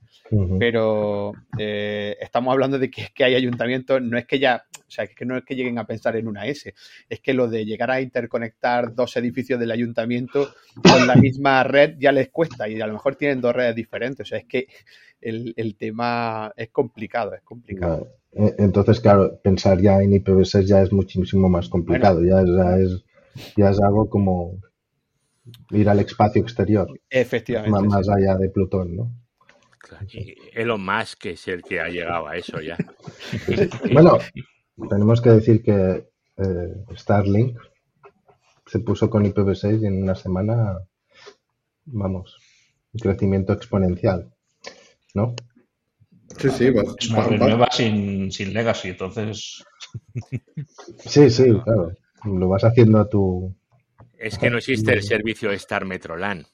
Pero eh, estamos hablando de que, que hay ayuntamientos, no es que ya, o sea, es que no es que lleguen a pensar en una S, es que lo de llegar a interconectar dos edificios del ayuntamiento con la misma red ya les cuesta y a lo mejor tienen dos redes diferentes. O sea, es que el, tema es complicado, es complicado. E, entonces, claro, pensar ya en IPv6 ya es muchísimo más complicado, ya, es, ya es algo como ir al espacio exterior. Efectivamente. Más, allá de Plutón, ¿no? Claro, y Elon Musk es el que ha llegado a eso ya. Bueno, tenemos que decir que eh, Starlink se puso con IPv6 y en una semana, vamos, un crecimiento exponencial, ¿no? Sí, sí, va- Es una va- red va- nueva sin, sin legacy, entonces Sí, sí, claro. Lo vas haciendo a tu... Es que no existe el servicio Star Metroland.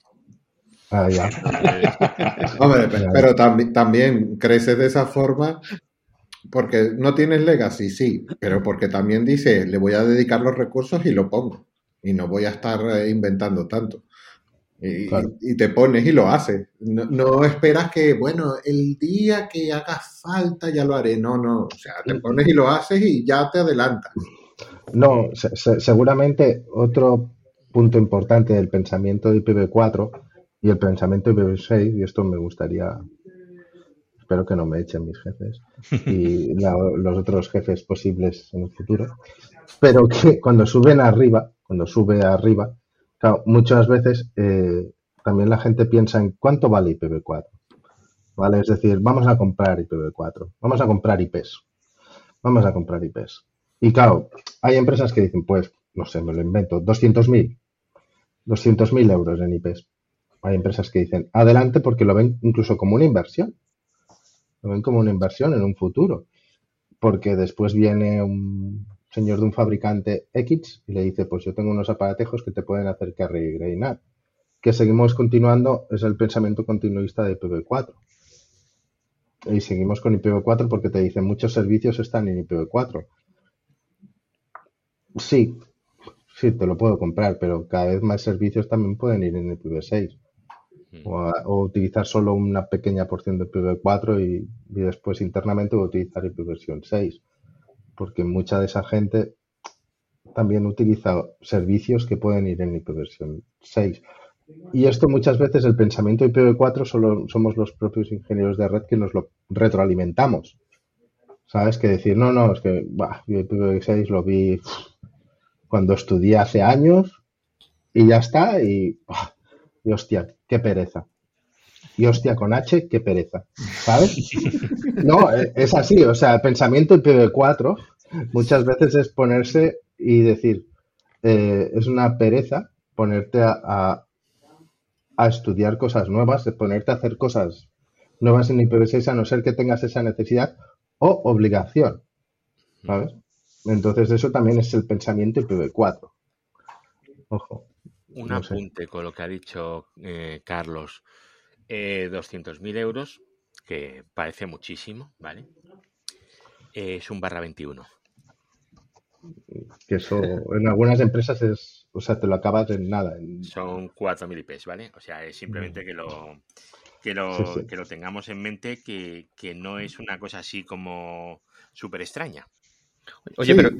Ah, ya. <laughs> Hombre, pe- pero tambi- también creces de esa forma porque no tienes legacy, sí, pero porque también dice, le voy a dedicar los recursos y lo pongo. Y no voy a estar eh, inventando tanto. Y, Claro. y te pones y lo haces. No, no esperas que, bueno, el día que haga falta ya lo haré. No, no. O sea, te pones y lo haces y ya te adelantas. No, se- se- seguramente otro punto importante del pensamiento de IPv4 y el pensamiento de IPv6, y esto me gustaría, espero que no me echen mis jefes y <laughs> la- los otros jefes posibles en el futuro, pero que cuando suben arriba, cuando sube arriba, claro, muchas veces eh, también la gente piensa en cuánto vale IPv4. ¿Vale? Es decir, vamos a comprar IPv4, vamos a comprar IPs, vamos a comprar IPs. Y claro, hay empresas que dicen, pues, no sé, me lo invento, 200.000, 200.000 euros en IPs. Hay empresas que dicen, adelante porque lo ven incluso como una inversión. Lo ven como una inversión en un futuro. Porque después viene un señor de un fabricante X y le dice, pues yo tengo unos aparatejos que te pueden hacer carry y reinar. Que seguimos continuando, es el pensamiento continuista de IPv4. Y seguimos con IPv4 porque te dicen, muchos servicios están en IPv4. Sí, sí, te lo puedo comprar, pero cada vez más servicios también pueden ir en IPv6 o, a- o utilizar solo una pequeña porción de IPv4 y, y después internamente utilizar IPv 6, porque mucha de esa gente también utiliza servicios que pueden ir en IPv 6. Y esto muchas veces el pensamiento de IPv4 solo somos los propios ingenieros de red que nos lo retroalimentamos. ¿Sabes? Que decir, no, no, es que bah, yo IPv6 lo vi cuando estudié hace años y ya está y, bah, y hostia, qué pereza. Y hostia con H, qué pereza. ¿Sabes? <laughs> No, eh, es así, o sea, el pensamiento IPv4 muchas veces es ponerse y decir, eh, es una pereza ponerte a, a- a estudiar cosas nuevas, de ponerte a hacer cosas nuevas en IPv6 a no ser que tengas esa necesidad o obligación. ¿Sabes? Entonces eso también es el pensamiento IPv4. Ojo. Un No sé. apunte con lo que ha dicho eh, Carlos. Eh, 200.000 euros, que parece muchísimo, ¿vale? Eh, es un barra 21. Que eso en algunas empresas es, o sea, te lo acabas en nada. en- Son 4.000 IPs, ¿vale? O sea, es simplemente que lo, que lo, Sí, sí. que lo tengamos en mente, que, que no es una cosa así como súper extraña. Oye, Sí, pero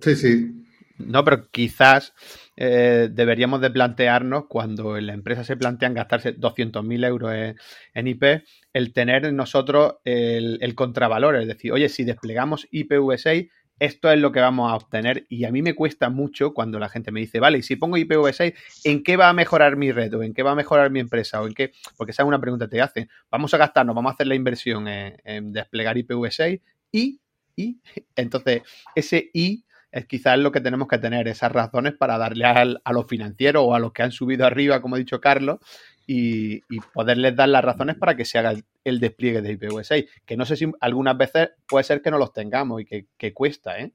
Sí, sí. No, pero quizás eh, deberíamos de plantearnos cuando en la empresa se plantean gastarse 200.000 euros en, en IP, el tener nosotros el, el contravalor, es decir, oye, si desplegamos IPv6, esto es lo que vamos a obtener y a mí me cuesta mucho cuando la gente me dice, vale, y si pongo IPv6, ¿en qué va a mejorar mi red o en qué va a mejorar mi empresa o en qué? Porque esa es una pregunta que te hacen. Vamos a gastarnos, vamos a hacer la inversión en, desplegar IPv6 y, y, <laughs> entonces ese y es quizás lo que tenemos que tener, esas razones para darle a los financieros o a los que han subido arriba, como ha dicho Carlos, y, y poderles dar las razones para que se haga el, el despliegue de IPv6. Que no sé si algunas veces puede ser que no los tengamos y que, que cuesta, ¿eh?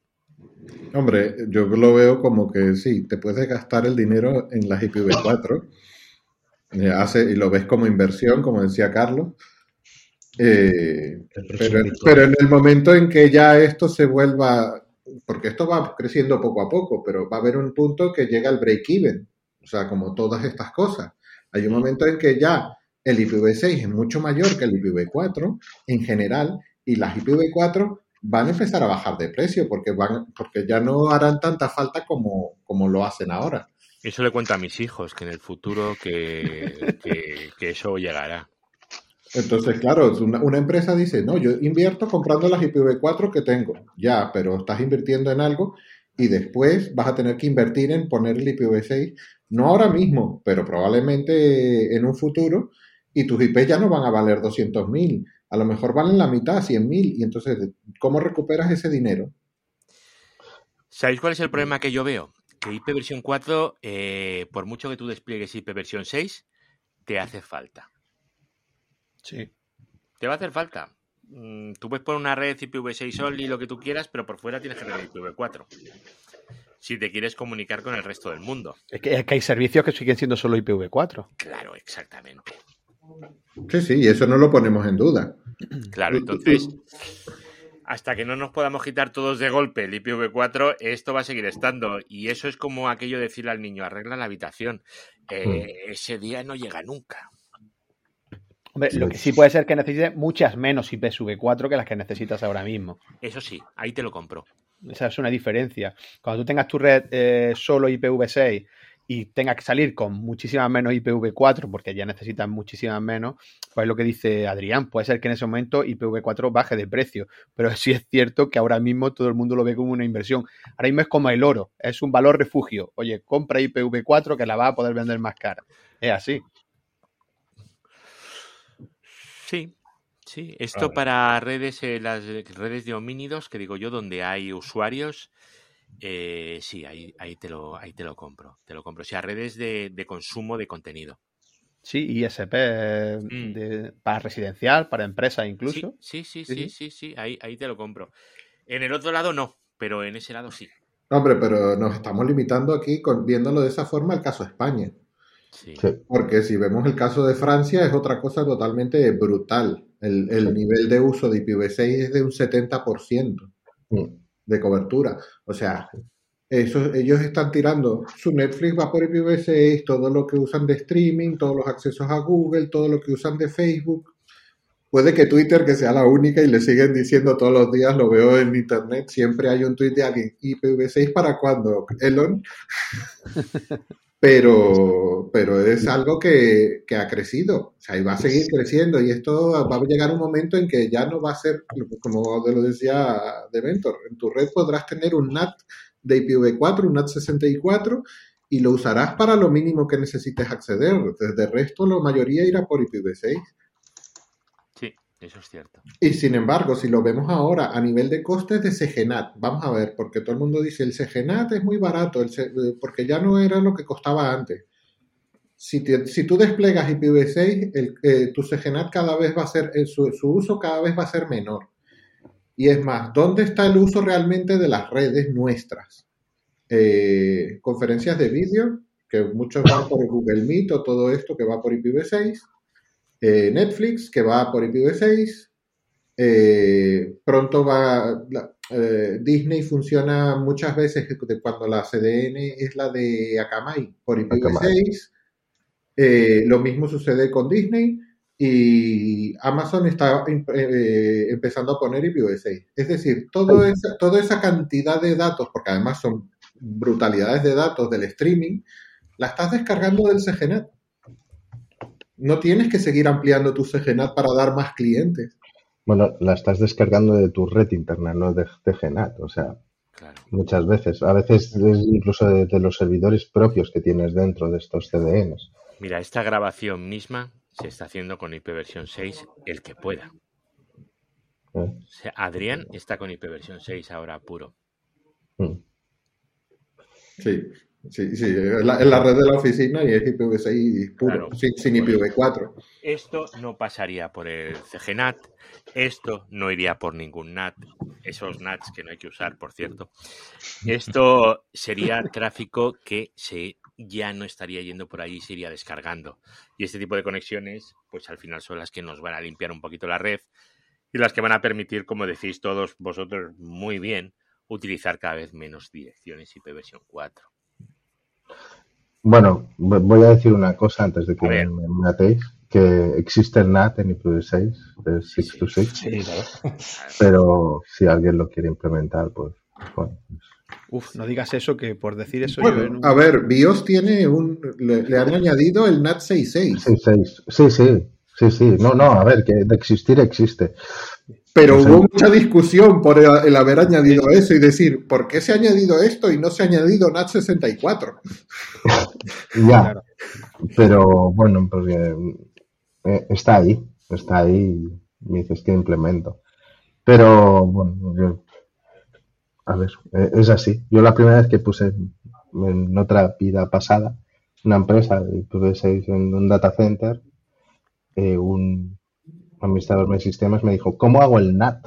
Hombre, yo lo veo como que sí, te puedes gastar el dinero en las IPv4 eh, hace, y lo ves como inversión, como decía Carlos. Eh, pero, pero en el momento en que ya esto se vuelva, porque esto va creciendo poco a poco, pero va a haber un punto que llega al break-even, o sea, como todas estas cosas. Hay un momento en que ya el IPv6 es mucho mayor que el IPv4 en general y las IPv4 van a empezar a bajar de precio porque van porque ya no harán tanta falta como, como lo hacen ahora. Eso le cuento a mis hijos, que en el futuro que, que- que eso llegará. Entonces, claro, una, una empresa dice, no, yo invierto comprando las IPv4 que tengo, ya, pero estás invirtiendo en algo y después vas a tener que invertir en poner el IPv6, no ahora mismo, pero probablemente en un futuro, y tus IP ya no van a valer 200.000, a lo mejor valen la mitad, 100.000, y entonces, ¿cómo recuperas ese dinero? ¿Sabéis cuál es el problema que yo veo? Que IP versión 4, eh, por mucho que tú despliegues IP versión 6, te hace falta. Sí. Te va a hacer falta. Mm, Tú puedes poner una red IPv6 only, lo que tú quieras, pero por fuera tienes que tener IPv4. Si te quieres comunicar con el resto del mundo. Es que, es que hay servicios que siguen siendo solo IPv4. Claro, exactamente. Sí, sí, y eso no lo ponemos en duda. Claro, entonces, hasta que no nos podamos quitar todos de golpe el IPv4, esto va a seguir estando. Y eso es como aquello de decirle al niño, arregla la habitación. Eh, Ese día no llega nunca. Hombre, lo que sí puede ser que necesites muchas menos IPv4 que las que necesitas ahora mismo. Eso sí, ahí te lo compro. Esa es una diferencia. Cuando tú tengas tu red eh, solo IPv6 y tengas que salir con muchísimas menos IPv4, porque ya necesitas muchísimas menos, pues es lo que dice Adrián. Puede ser que en ese momento IPv4 baje de precio, pero <laughs> sí es cierto que ahora mismo todo el mundo lo ve como una inversión. Ahora mismo es como el oro, es un valor refugio. Oye, compra IPv4 que la vas a poder vender más cara. Es así. Sí, sí. Esto para redes, eh, las redes de homínidos, que digo yo, donde hay usuarios, eh, sí, ahí, ahí, te lo, ahí te lo compro. Te lo compro. O sea, redes de, de consumo de contenido. Sí, ISP eh, Mm. de- para residencial, para empresas Sí, incluso. sí, sí, Sí, sí, sí. sí, sí, ahí, ahí te lo compro. En el otro lado no, pero en ese lado sí. No, hombre, pero nos estamos limitando aquí, con, viéndolo de esa forma, al caso España. Sí. Sí. Porque si vemos el caso de Francia, es otra cosa totalmente brutal. El, el Sí. nivel de uso de IPv6 es de un 70% Mm. De cobertura. O sea, ellos están tirando, su Netflix va por IPv6, todo lo que usan de streaming, todos los accesos a Google, todo lo que usan de Facebook. Puede que Twitter, que sea la única y le siguen diciendo todos los días, lo veo en internet, siempre hay un tweet de alguien, IPv6 para cuándo, Elon. <laughs> Pero, pero es algo que, que ha crecido, o sea, y va a seguir creciendo, y esto va a llegar un momento en que ya no va a ser, como lo decía Deventor, en tu red podrás tener un NAT de IPv4, un NAT 64, y lo usarás para lo mínimo que necesites acceder. Desde el resto, la mayoría irá por IPv6. Eso es cierto. Y sin embargo, si lo vemos ahora a nivel de costes de CGNAT, vamos a ver, porque todo el mundo dice el CGNAT es muy barato, eh, porque ya no era lo que costaba antes. Si, tú desplegas IPv6, el, eh, tu CGNAT cada vez va a ser, eh, su, uso cada vez va a ser menor. Y es más, ¿dónde está el uso realmente de las redes nuestras? Conferencias de vídeo, que muchos van por Google Meet o todo esto que va por IPv6. Eh, Netflix, que va por IPv6. Eh, pronto va. la- eh, Disney funciona muchas veces cuando la CDN es la de Akamai por IPv6. Eh, lo mismo sucede con Disney y Amazon está eh, empezando a poner IPv6. Es decir, todo esa, toda esa cantidad de datos, porque además son brutalidades de datos del streaming, la estás descargando del CGNAT. No tienes que seguir ampliando tu CGNAT para dar más clientes. Bueno, la estás descargando de tu red interna, no de TGNAT. O sea, Claro. muchas veces. A veces es incluso de, de los servidores propios que tienes dentro de estos CDNs. Mira, esta grabación misma se está haciendo con IP versión 6, el que pueda. ¿eh? O sea, Adrián está con IP versión 6 ahora puro. Mm. Sí, sí, sí. Es la, red de la oficina y es IPv6 puro, Claro. sin, sin IPv4. Esto no pasaría por el CGNAT, esto no iría por ningún NAT, esos NATs que no hay que usar, por cierto. Esto sería tráfico que se ya no estaría yendo por ahí, se iría descargando. Y este tipo de conexiones, pues al final son las que nos van a limpiar un poquito la red y las que van a permitir, como decís todos vosotros muy bien, utilizar cada vez menos direcciones IP versión 4. Bueno, vo- voy a decir una cosa antes de que me matéis, que existe el NAT en IPv6, de 626, Sí, claro. <laughs> pero si alguien lo quiere implementar, pues bueno. pues, Uf, no digas eso, que por decir eso yo en Bueno, un- a ver, BIOS tiene un. Le, le han añadido el NAT 66. 66. Sí, sí, sí, sí. No, no, a ver, que de existir existe. Pero Sí. hubo mucha discusión por el, el haber añadido eso y decir, ¿por qué se ha añadido esto y no se ha añadido NAT 64? <laughs> Ya, Claro. pero bueno, porque eh, está ahí, está ahí. Me dices que implemento. Pero bueno, yo- a ver, eh, es así. Yo la primera vez que puse en otra vida pasada una empresa de IPv6 en un data center, eh, un administrador de sistemas me dijo, ¿cómo hago el NAT?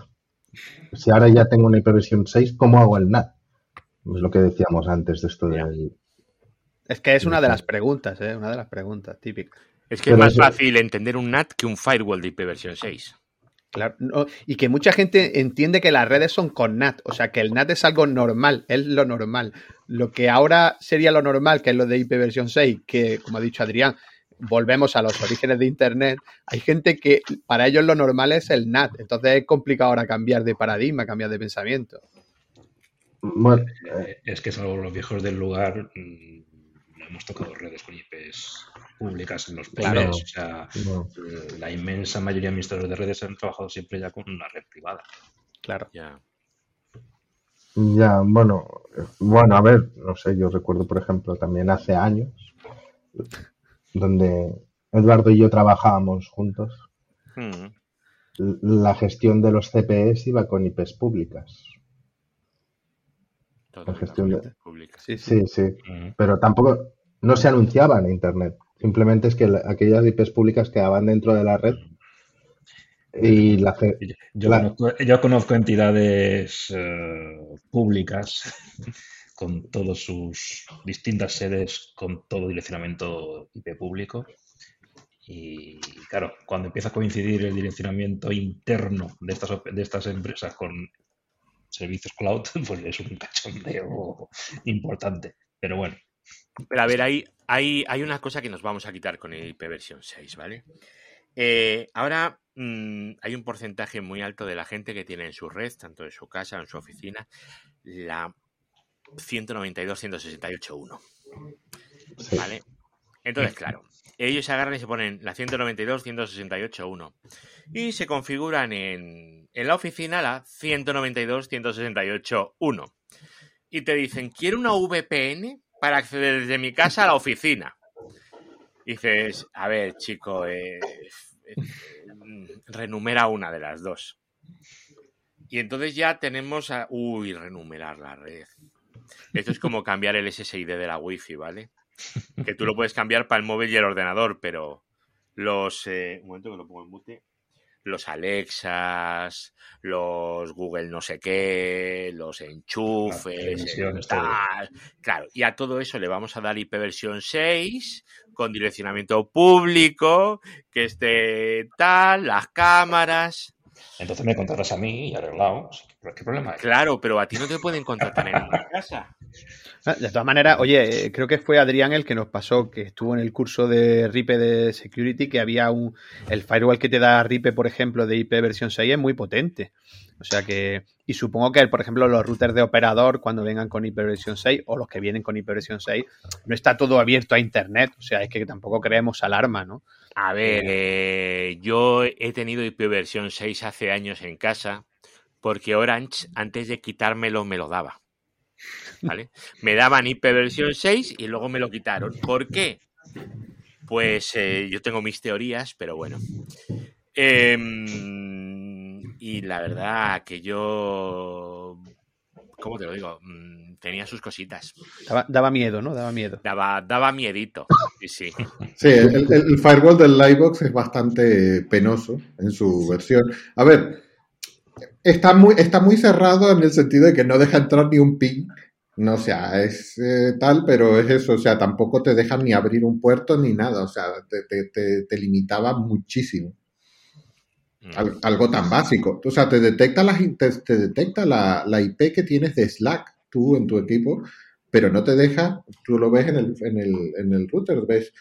Si ahora ya tengo una IPv6 6, ¿cómo hago el NAT? Es lo que decíamos antes de esto del... Es que es una de las preguntas, ¿eh? Una de las preguntas típicas. Es que Pero es más eso- fácil entender un NAT que un firewall de IPv 6. Claro, no, y que mucha gente entiende que las redes son con NAT, o sea que el NAT es algo normal, es lo normal. Lo que ahora sería lo normal, que es lo de IPv 6, que como ha dicho Adrián, volvemos a los orígenes de Internet, hay gente que para ellos lo normal es el NAT, entonces es complicado ahora cambiar de paradigma, cambiar de pensamiento. Bueno, Eh, Es que salvo los viejos del lugar, mm, no hemos tocado redes con IPs públicas en los. Claro. O sea, no. eh, la inmensa mayoría de administradores de redes han trabajado siempre ya con una red privada. Claro. Ya. Ya, bueno, bueno, a ver, no sé, yo recuerdo, por ejemplo, también hace años, donde Eduardo y yo trabajábamos juntos, Mm. l- la gestión de los CPS iba con IPs públicas. Gestión de- la pública. Sí, sí. Sí, sí, Mm. pero tampoco, no se anunciaban en Internet. Simplemente es que la- aquellas IPs públicas quedaban dentro de la red y la, conozco, yo conozco entidades eh, públicas <laughs> con todas sus distintas sedes, con todo direccionamiento IP público. Y claro, cuando empieza a coincidir el direccionamiento interno de estas, de estas empresas con servicios cloud, <laughs> pues es un cachondeo importante. Pero bueno, Pero a ver, hay, hay, hay una cosa que nos vamos a quitar con el IPv 6, ¿vale? Eh, ahora mm, hay un porcentaje muy alto de la gente que tiene en su red, tanto en su casa, en su oficina, la 192.168.1, sí. ¿vale? Entonces, claro, ellos se agarran y se ponen la 192.168.1 y se configuran en, en la oficina la 192.168.1 y te dicen, quiero una VPN para acceder desde mi casa a la oficina. Dices, a ver, chico, eh, eh, renumera una de las dos. Y entonces ya tenemos a... Uy, renumerar la red. Esto es como cambiar el SSID de la Wi-Fi, ¿vale? Que tú lo puedes cambiar para el móvil y el ordenador, pero los... eh, un momento que lo pongo en mute. Los Alexas, los Google no sé qué, los enchufes, el tal. Claro, y a todo eso le vamos a dar IPv 6 con direccionamiento público, que esté tal, las cámaras. Entonces me contratas a mí y arreglado. ¿Pero qué problema hay? Claro, pero a ti no te pueden contratar en una <laughs> casa. Ah, De todas maneras, oye, eh, creo que fue Adrián el que nos pasó, que estuvo en el curso de RIPE de Security, que había un. El firewall que te da RIPE, por ejemplo, de IP versión 6 es muy potente. O sea que. Y supongo que, por ejemplo, los routers de operador, cuando vengan con IP versión 6, o los que vienen con IP versión 6, no está todo abierto a internet. O sea, es que tampoco creemos alarma, ¿no? A ver, eh, yo he tenido IPv 6 hace años en casa porque Orange, antes de quitármelo, me lo daba. ¿Vale? Me daban IPv 6 y luego me lo quitaron. ¿Por qué? Pues eh, yo tengo mis teorías, pero bueno. Em, y la verdad que yo, ¿cómo te lo digo? Mm, Tenía sus cositas. Daba, daba miedo, ¿no? Daba miedo. Daba, daba miedito. Sí, sí. Sí, el, el- el firewall del Livebox es bastante penoso en su versión. A ver, está muy, está muy cerrado en el sentido de que no deja entrar ni un ping. No, o sea, es eh, tal, pero es eso. O sea, tampoco te dejan ni abrir un puerto ni nada. O sea, te, te- te- te limitaba muchísimo. Al- algo tan básico. O sea, te detecta, la, te, te detecta la, la IP que tienes de Slack tú en tu equipo, pero no te deja, tú lo ves en el, en el, en el router, ves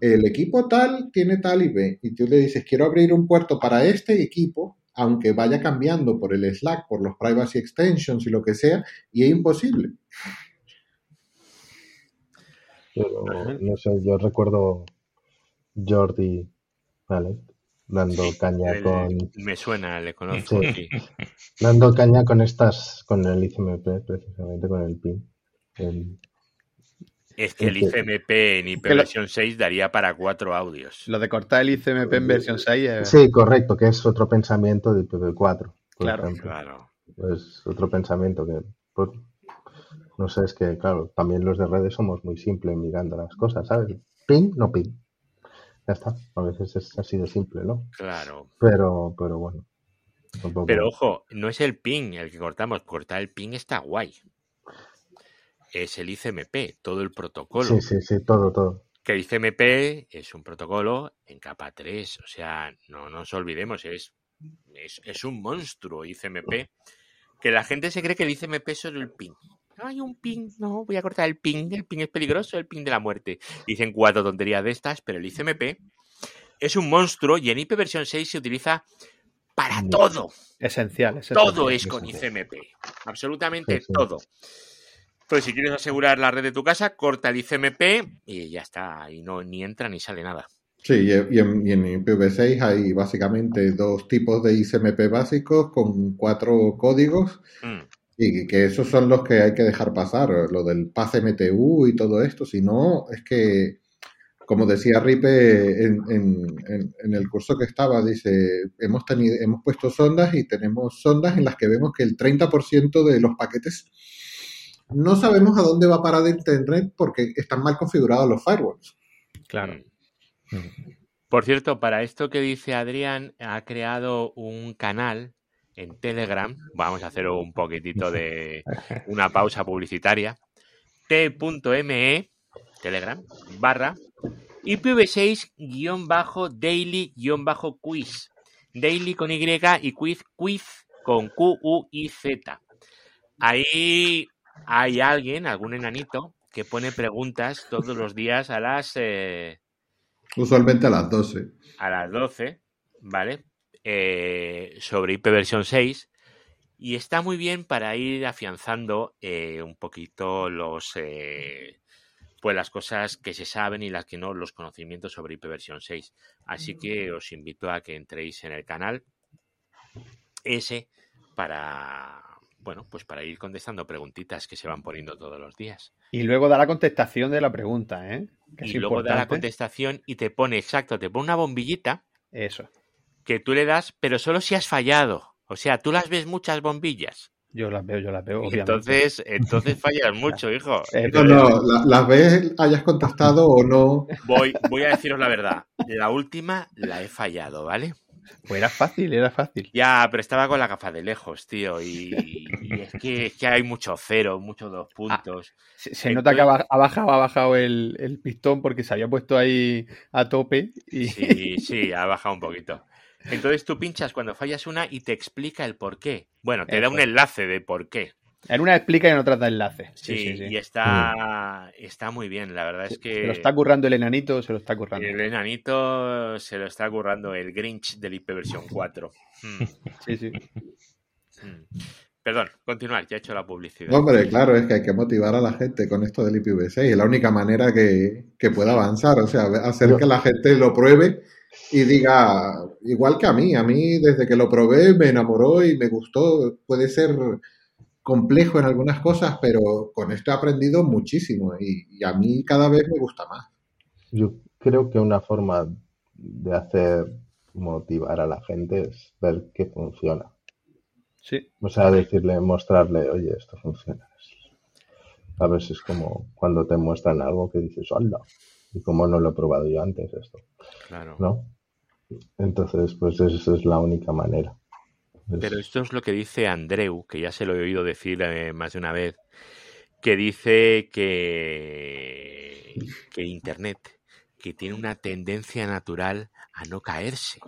el equipo tal tiene tal IP y tú le dices quiero abrir un puerto para este equipo, aunque vaya cambiando por el Slack, por los privacy extensions y lo que sea, y es imposible. Pero, no sé, yo recuerdo Jordi Vale, dando caña El- con Me suena, le conozco. Sí. <laughs> dando caña con estas con el ICMP precisamente con el PIN. El- Es que el ICMP en IP Que lo- versión 6 daría para cuatro audios. Lo de cortar el ICMP en versión 6 es... Sí, correcto, que es otro pensamiento de IPv4. por Claro, ejemplo. Claro. Es otro pensamiento que, pues, no sé, es que, claro, también los de redes somos muy simples mirando las cosas, ¿sabes? Ping, no ping. Ya está. A veces es así de simple, ¿no? Claro. Pero, pero bueno. tampoco- Pero ojo, no es el ping el que cortamos. Cortar el ping está guay. Es el ICMP, todo el protocolo. Sí, sí, sí, todo, todo. Que el ICMP es un protocolo en capa 3. O sea, no nos olvidemos, es, es, es un monstruo ICMP. Que la gente se cree que el ICMP es solo el ping. Hay un ping, no, voy a cortar el ping. El ping es peligroso, el ping de la muerte. Dicen cuatro tonterías de estas, pero el ICMP es un monstruo y en IP versión 6 se utiliza para Mm. todo. esencial. es Todo esencial. es con ICMP. Absolutamente Sí, sí. todo. Pues si quieres asegurar la red de tu casa, corta el ICMP y ya está. Y no ni entra ni sale nada. Sí, y y en, y en IPv6 hay básicamente dos tipos de ICMP básicos con cuatro códigos Mm, y que esos son los que hay que dejar pasar, lo del PAS-MTU y todo esto, si no, es que, como decía Ripe en, en- en- en el curso que estaba, dice, hemos, tenido, hemos puesto sondas y tenemos sondas en las que vemos que el 30% de los paquetes no sabemos a dónde va a parar de Internet porque están mal configurados los firewalls. Claro. mm. Por cierto, para esto que dice Adrián, ha creado un canal en Telegram. Vamos a hacer un poquitito de <laughs> una pausa publicitaria. T.me, Telegram, barra, IPv6-daily-quiz. Daily con Y y quiz, quiz con Q-U-I-Z. Ahí hay alguien, algún enanito, que pone preguntas todos los días a las, eh, Usualmente a las 12. a las 12, ¿vale? Eh, sobre IP versión 6. Y está muy bien para ir afianzando eh, un poquito los eh, pues las cosas que se saben y las que no, los conocimientos sobre IP versión 6. Así que os invito a que entréis en el canal ese para bueno, pues para ir contestando preguntitas que se van poniendo todos los días. Y luego da la contestación de la pregunta, ¿eh? Que y luego da la contestación y te pone, exacto, te pone una bombillita Eso. Que tú le das, pero solo si has fallado. O sea, tú las ves muchas bombillas. Yo las veo, yo las veo, Y obviamente. entonces, entonces <laughs> fallas mucho, hijo. <laughs> Eh, No, no, la- las ves, hayas contestado o no. Voy, voy a deciros la verdad. La última la he fallado, ¿vale? Pues era fácil, era fácil. Ya, pero estaba con la gafa de lejos, tío. Y, y es, que, es que hay mucho cero, muchos dos puntos. Se, se nota que ha, ha bajado, ha bajado el, el pistón porque se había puesto ahí a tope y Sí, sí, ha bajado un poquito. Entonces tú pinchas cuando fallas una y te explica el por qué. Bueno, te da un enlace de por qué. en una explica y en otra da enlace. Sí, Sí, sí, sí. y está, está muy bien. La verdad es que Se lo está currando el enanito, se lo está currando. el enanito se lo está currando el Grinch del IP versión 4. Mm, <laughs> Sí, sí. mm. Perdón, continuar, ya he hecho la publicidad. Hombre, claro, es que hay que motivar a la gente con esto del IPv6. Es la única manera que, que pueda avanzar. O sea, hacer que la gente lo pruebe y diga, igual que a mí, a mí desde que lo probé me enamoró y me gustó. Puede ser complejo en algunas cosas, pero con esto he aprendido muchísimo y, y a mí cada vez me gusta más. Yo creo que una forma de hacer motivar a la gente es ver que funciona. Sí. O sea, decirle, mostrarle, oye, esto funciona. A veces es como cuando te muestran algo que dices, hola, y como no lo he probado yo antes esto, Claro. ¿no? Entonces, pues esa es la única manera. Pero esto es lo que dice Andreu, que ya se lo he oído decir eh, más de una vez, que dice que, que Internet, que tiene una tendencia natural a no caerse,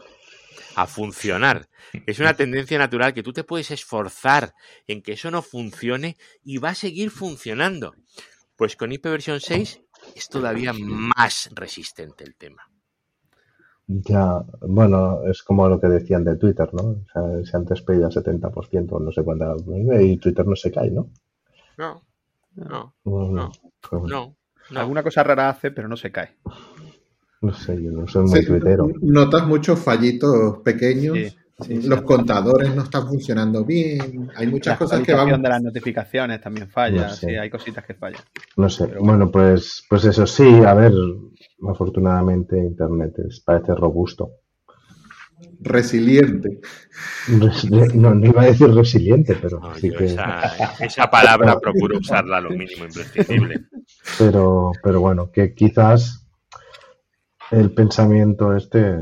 a funcionar. Es una tendencia natural que tú te puedes esforzar en que eso no funcione y va a seguir funcionando. Pues con IP versión 6 es todavía más resistente el tema. Ya, bueno, es como lo que decían de Twitter, ¿no? O sea, si antes pedía 70%, no sé cuánto, y Twitter no se cae, ¿no? No, no, Bueno, No. pues bueno, no. no. Alguna cosa rara hace, pero no se cae. no sé, yo no soy muy Sí, tuitero. notas muchos fallitos pequeños, Sí. Los contadores no están funcionando bien. Hay muchas La cosas que van. de las notificaciones también falla. No sé. Sí, hay cositas que fallan. No sé. Pero Bueno, pues, pues eso sí, a ver, afortunadamente Internet es, parece robusto. Resiliente. Resili- No, no iba a decir resiliente, pero No, sí que, esa, esa palabra procuro usarla lo mínimo imprescindible. pero, pero bueno, que quizás el pensamiento este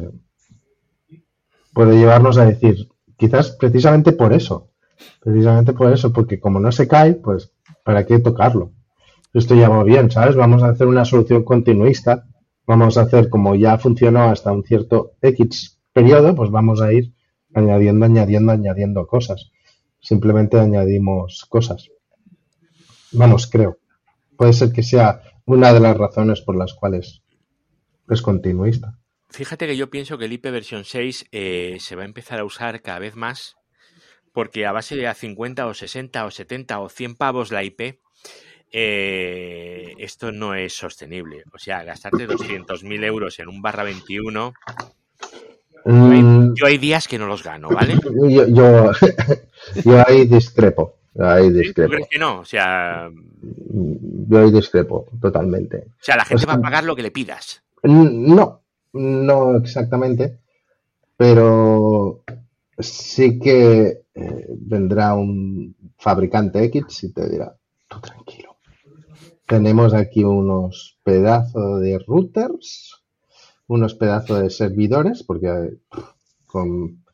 puede llevarnos a decir, quizás precisamente por eso, precisamente por eso, porque como no se cae, pues ¿para qué tocarlo? Esto ya va bien, ¿sabes? Vamos a hacer una solución continuista, vamos a hacer como ya funcionó hasta un cierto X periodo, pues vamos a ir añadiendo, añadiendo, añadiendo cosas. Simplemente añadimos cosas. Vamos, creo. Puede ser que sea una de las razones por las cuales es continuista. Fíjate que yo pienso que el IP versión 6 eh, se va a empezar a usar cada vez más porque a base de a 50 o 60 o 70 o 100 pavos la IP, eh, esto no es sostenible. O sea, gastarte 200.000 euros en un barra 21, yo hay, Mm, yo hay días que no los gano, ¿vale? yo, yo, <laughs> yo ahí discrepo. Ahí ¿Tú discrepo. crees que no? O sea, Yo ahí discrepo totalmente. o sea la gente sea, va a pagar lo que le pidas. No, no exactamente, pero sí que eh, vendrá un fabricante X y te dirá, tú tranquilo. Tenemos aquí unos pedazos de routers, unos pedazos de servidores, porque con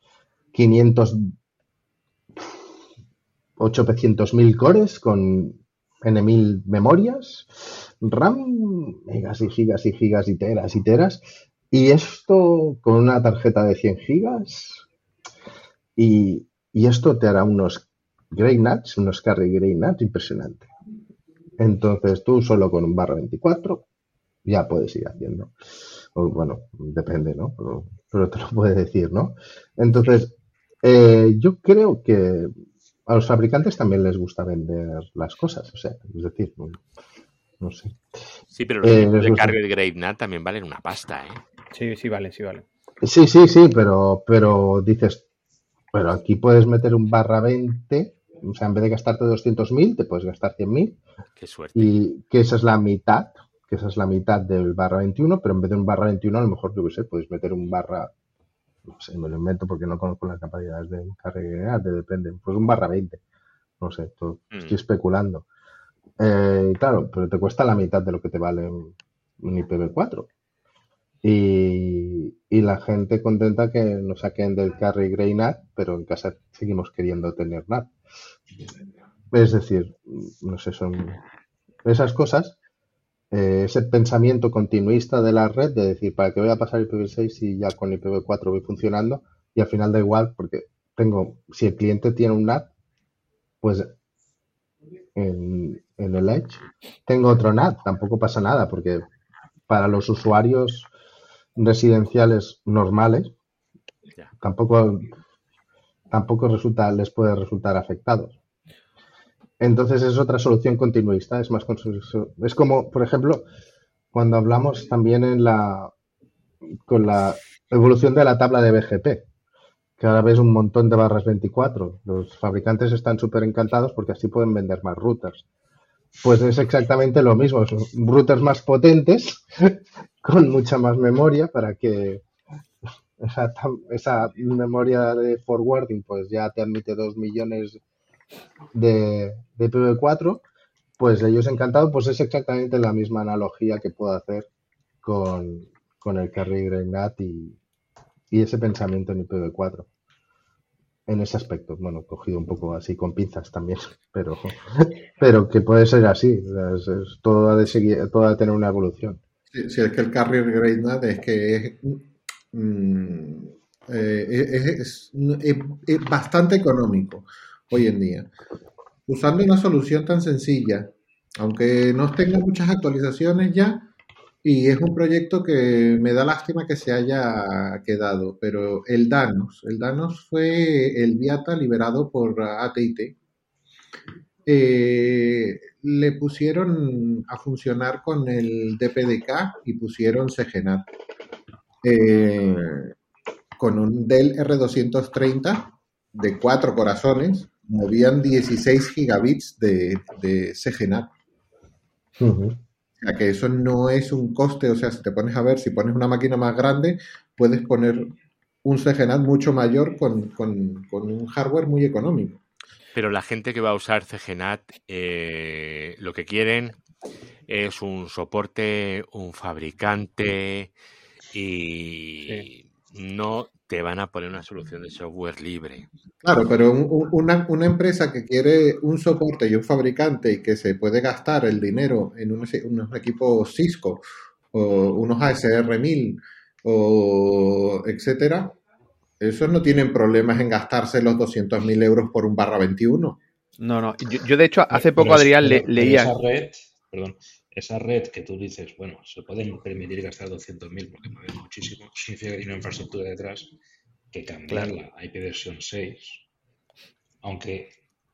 500, 800.000 cores, con N1000 memorias, RAM, megas y gigas y gigas y teras y teras. Y esto con una tarjeta de 100 gigas. Y, y esto te hará unos Grey Nuts, unos Carry Grey Nuts impresionante. Entonces tú solo con un barra 24 ya puedes ir haciendo. O, bueno, depende, ¿no? Pero, pero te lo puede decir, ¿no? Entonces, eh, yo creo que a los fabricantes también les gusta vender las cosas. O sea, es decir, no, no sé. Sí, pero los Eh, de de Grave NAT también valen una pasta, ¿eh? Sí, sí, vale, sí, vale. Sí, sí, sí, pero, pero dices, pero aquí puedes meter un barra 20, o sea, en vez de gastarte 200.000, te puedes gastar 100.000 Qué suerte. y que esa es la mitad, que esa es la mitad del barra 21, pero en vez de un barra 21, a lo mejor, yo qué sé, puedes meter un barra, no sé, me lo invento porque no conozco las capacidades de carga de depende, pues un barra 20, no sé, to- Mm. estoy especulando. Eh, claro, pero te cuesta la mitad de lo que te vale un, un IPv4. Y, la gente contenta que nos saquen del carry Grey NAT, pero en casa seguimos queriendo tener NAT. Es decir, no sé, son esas cosas, eh, ese pensamiento continuista de la red de decir, ¿para qué voy a pasar IPv6 si ya con IPv4 voy funcionando? Y al final da igual, porque tengo, si el cliente tiene un NAT, pues en, en el Edge tengo otro NAT, tampoco pasa nada, porque para los usuarios residenciales normales Ya. tampoco tampoco resulta les puede resultar afectados. Entonces es otra solución continuista, es más es como, por ejemplo, cuando hablamos también en la con la evolución de la tabla de BGP, que ahora ves un montón de barras 24. Los fabricantes están súper encantados porque así pueden vender más routers. Pues es exactamente lo mismo, son routers más potentes, <laughs> con mucha más memoria para que esa, esa memoria de forwarding pues ya te admite 2 millones de, de IPv4, pues ellos encantados, pues es exactamente la misma analogía que puedo hacer con, con el Carry Grey NAT y, y ese pensamiento en IPv4. En ese aspecto, bueno, cogido un poco así con pinzas también, <laughs> pero, pero que puede ser así, todo, ha de seguir, todo ha de tener una evolución. Si, si es que el carrier grade es que mm, eh, es- es bastante económico hoy en día. Usando una solución tan sencilla, aunque no tenga muchas actualizaciones ya, y es un proyecto que me da lástima que se haya quedado, pero el Danos, el Danos fue el Viata liberado por AT&T. Eh, le pusieron a funcionar con el DPDK y pusieron CGNAT. Eh, con un Dell R230 de cuatro corazones, movían 16 gigabits de, de sea, que eso no es un coste, o sea, si te pones a ver, si pones una máquina más grande, puedes poner un CGNAT mucho mayor con, con- con un hardware muy económico. Pero la gente que va a usar CGNAT, eh, lo que quieren es un soporte, un fabricante y no te van a poner una solución de software libre. Claro, pero un- un- una, una empresa que quiere un soporte y un fabricante y que se puede gastar el dinero en unos, unos equipos Cisco o unos ASR 1000 o etcétera, esos no tienen problemas en gastarse los 200.000 euros por un barra 21. No, no. Yo, yo, de hecho, hace poco, Adrián, le- pero- pero leía. Esa red, perdón, esa red que tú dices, bueno, se pueden permitir gastar 200.000 porque mueve muchísimo, <laughs> significa que tiene una infraestructura detrás que cambiarla. A IP versión 6, aunque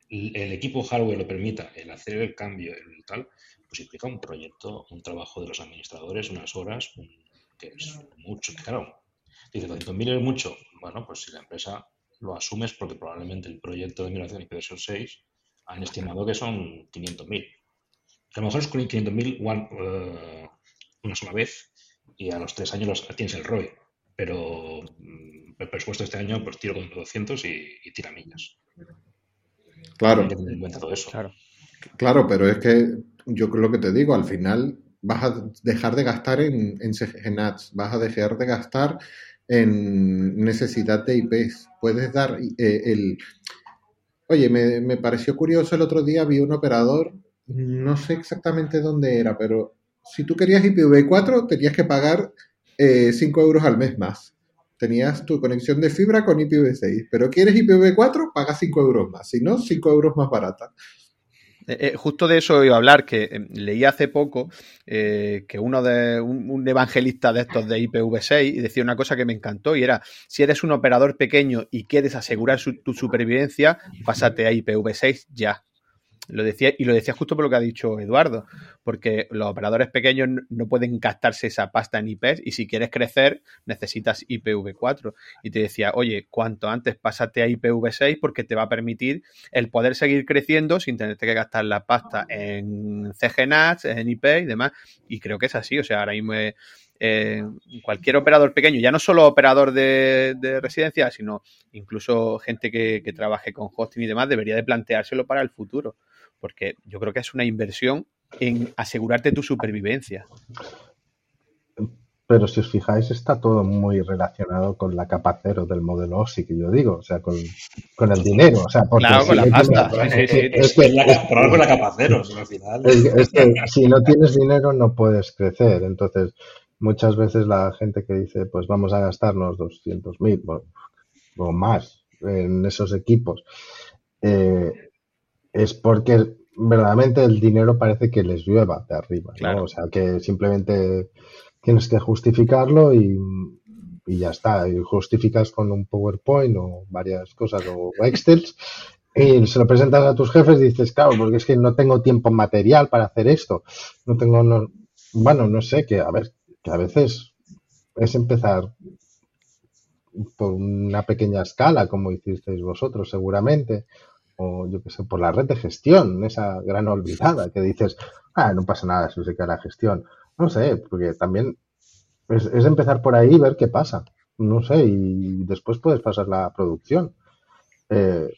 el equipo hardware lo permita, el hacer el cambio, el tal, pues implica un proyecto, un trabajo de los administradores, unas horas, un- que es mucho, claro, dice 200.000 es mucho, bueno, pues si la empresa lo asumes porque probablemente el proyecto de migración IP versión 6 han estimado que son 500.000. A lo mejor es con 500.000 one, eh, una sola vez y a los tres años los- tienes el ROI, pero mm, el presupuesto de este año pues tiro con 200 y, y tira millas. Claro, Hay que tener en cuenta todo eso. Claro. claro, pero es que yo creo lo que te digo, al final vas a dejar de gastar en, en CGNATs, vas a dejar de gastar en necesidad de IPs. Puedes dar eh, el... Oye, me, me pareció curioso el otro día, vi un operador, no sé exactamente dónde era, pero si tú querías IPv4 tenías que pagar 5 euros al mes más. Tenías tu conexión de fibra con IPv6, pero quieres IPv4, pagas 5 euros más, si no, 5 euros más barata. Eh, eh, justo de eso iba a hablar, que eh, leí hace poco eh, que uno de un, un, evangelista de estos de IPv6 decía una cosa que me encantó y era, si eres un operador pequeño y quieres asegurar su, tu supervivencia, pásate a IPv6 ya. Lo decía, y lo decía justo por lo que ha dicho Eduardo, porque los operadores pequeños no pueden gastarse esa pasta en IPs y si quieres crecer necesitas IPv4. Y te decía, oye, cuanto antes pásate a IPv6 porque te va a permitir el poder seguir creciendo sin tenerte que gastar la pasta en CGNAT, en IP y demás. Y creo que es así, o sea, ahora mismo... Eh, cualquier operador pequeño, ya no solo operador de, de residencia, sino incluso gente que, que, trabaje con hosting y demás, debería de planteárselo para el futuro, porque yo creo que es una inversión en asegurarte tu supervivencia. Pero si os fijáis, está todo muy relacionado con la capa cero del modelo OSI que yo digo, o sea, con, con el dinero. O sea, claro, si con la pasta. Es, es la, por algo la capa cero, al final. es, es que si no tienes dinero no puedes crecer. Entonces, muchas veces la gente que dice, pues vamos a gastarnos 200.000 bueno, o más en esos equipos, eh, es porque verdaderamente el dinero parece que les llueva de arriba. ¿no? O sea, que simplemente tienes que justificarlo y, y ya está. Y justificas con un PowerPoint o varias cosas o <laughs> Excel y se lo presentas a tus jefes y dices, claro, porque es que no tengo tiempo material para hacer esto. No tengo, no, bueno, no sé, que a ver, que a veces es empezar por una pequeña escala, como hicisteis vosotros seguramente, o yo que sé, por la red de gestión, esa gran olvidada que dices, ah, no pasa nada si se queda la gestión. No sé, porque también es, es empezar por ahí y ver qué pasa. No sé, y después puedes pasar la producción. Eh,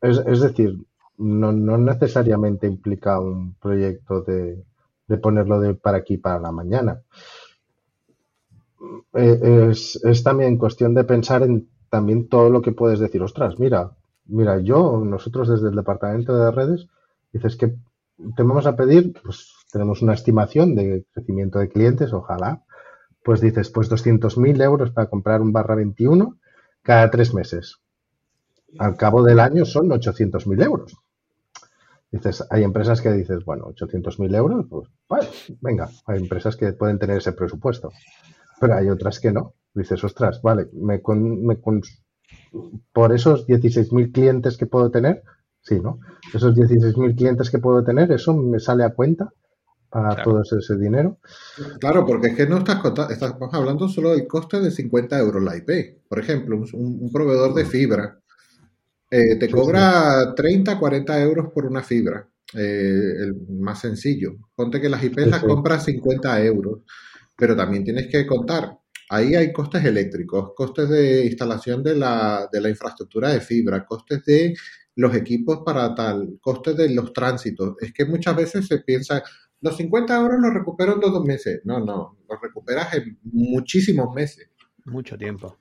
es, es, decir, no, no, necesariamente implica un proyecto de, de ponerlo de para aquí para la mañana. Eh, es, es, también cuestión de pensar en también todo lo que puedes decir. Ostras, mira, mira, yo, nosotros desde el departamento de redes, dices que te vamos a pedir, pues tenemos una estimación de crecimiento de clientes, ojalá, pues dices, pues 200.000 euros para comprar un barra 21 cada tres meses. Al cabo del año son 800.000 euros. Dices, hay empresas que dices, bueno, 800.000 euros, pues, venga, hay empresas que pueden tener ese presupuesto, pero hay otras que no. Dices, ostras, vale, me, con, me por esos 16.000 clientes que puedo tener, sí, ¿no? Esos 16.000 clientes que puedo tener, eso me sale a cuenta a todo ese dinero. Claro, porque es que no estás contando, estamos hablando solo del coste de 50 euros la IP. Por ejemplo, un, proveedor de fibra eh, te cobra 30, 40 euros por una fibra. Eh, el más sencillo. Ponte que las IP las compras 50 euros, pero también tienes que contar. Ahí hay costes eléctricos, costes de instalación de la, de la infraestructura de fibra, costes de los equipos para tal, costes de los tránsitos. Es que muchas veces se piensa, los 50 euros los recupero en dos meses. No, no, los recuperas en muchísimos meses. Mucho tiempo.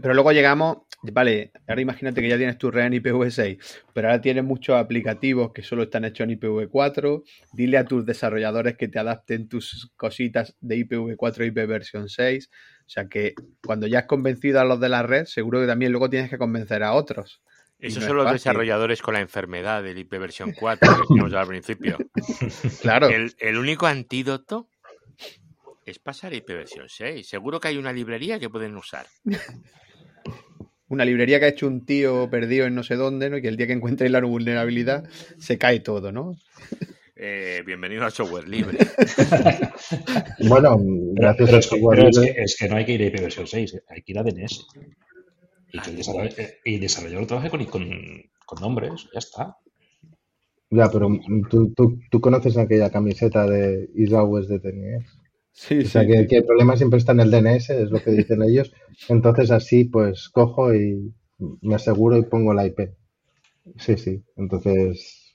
Pero, luego llegamos, vale, ahora imagínate que ya tienes tu red en IPv6, pero ahora tienes muchos aplicativos que solo están hechos en IPv4. Dile a tus desarrolladores que te adapten tus cositas de IPv4 IP versión 6. O sea que cuando ya has convencido a los de la red, seguro que también luego tienes que convencer a otros. Esos son los desarrolladores con la enfermedad del IP versión 4 que dijimos al principio. <laughs> claro. El, único antídoto es pasar a IP versión 6. Seguro que hay una librería que pueden usar. <laughs> una librería que ha hecho un tío perdido en no sé dónde, ¿no? Y que el día que encuentre la vulnerabilidad se cae todo, ¿no? Eh, bienvenido a software libre. <laughs> bueno, gracias a software libre. Es que, no hay que ir a IP versión 6, hay que ir a DNS. Y que el eh, desarrollador, trabaje con, con, nombres, ya está. Ya, pero tú, tú, tú conoces aquella camiseta de Is de DNS. Sí, o sea, que, el problema siempre está en el DNS, es lo que dicen ellos. Entonces, así, pues cojo y me aseguro y pongo la IP. Sí, sí. Entonces,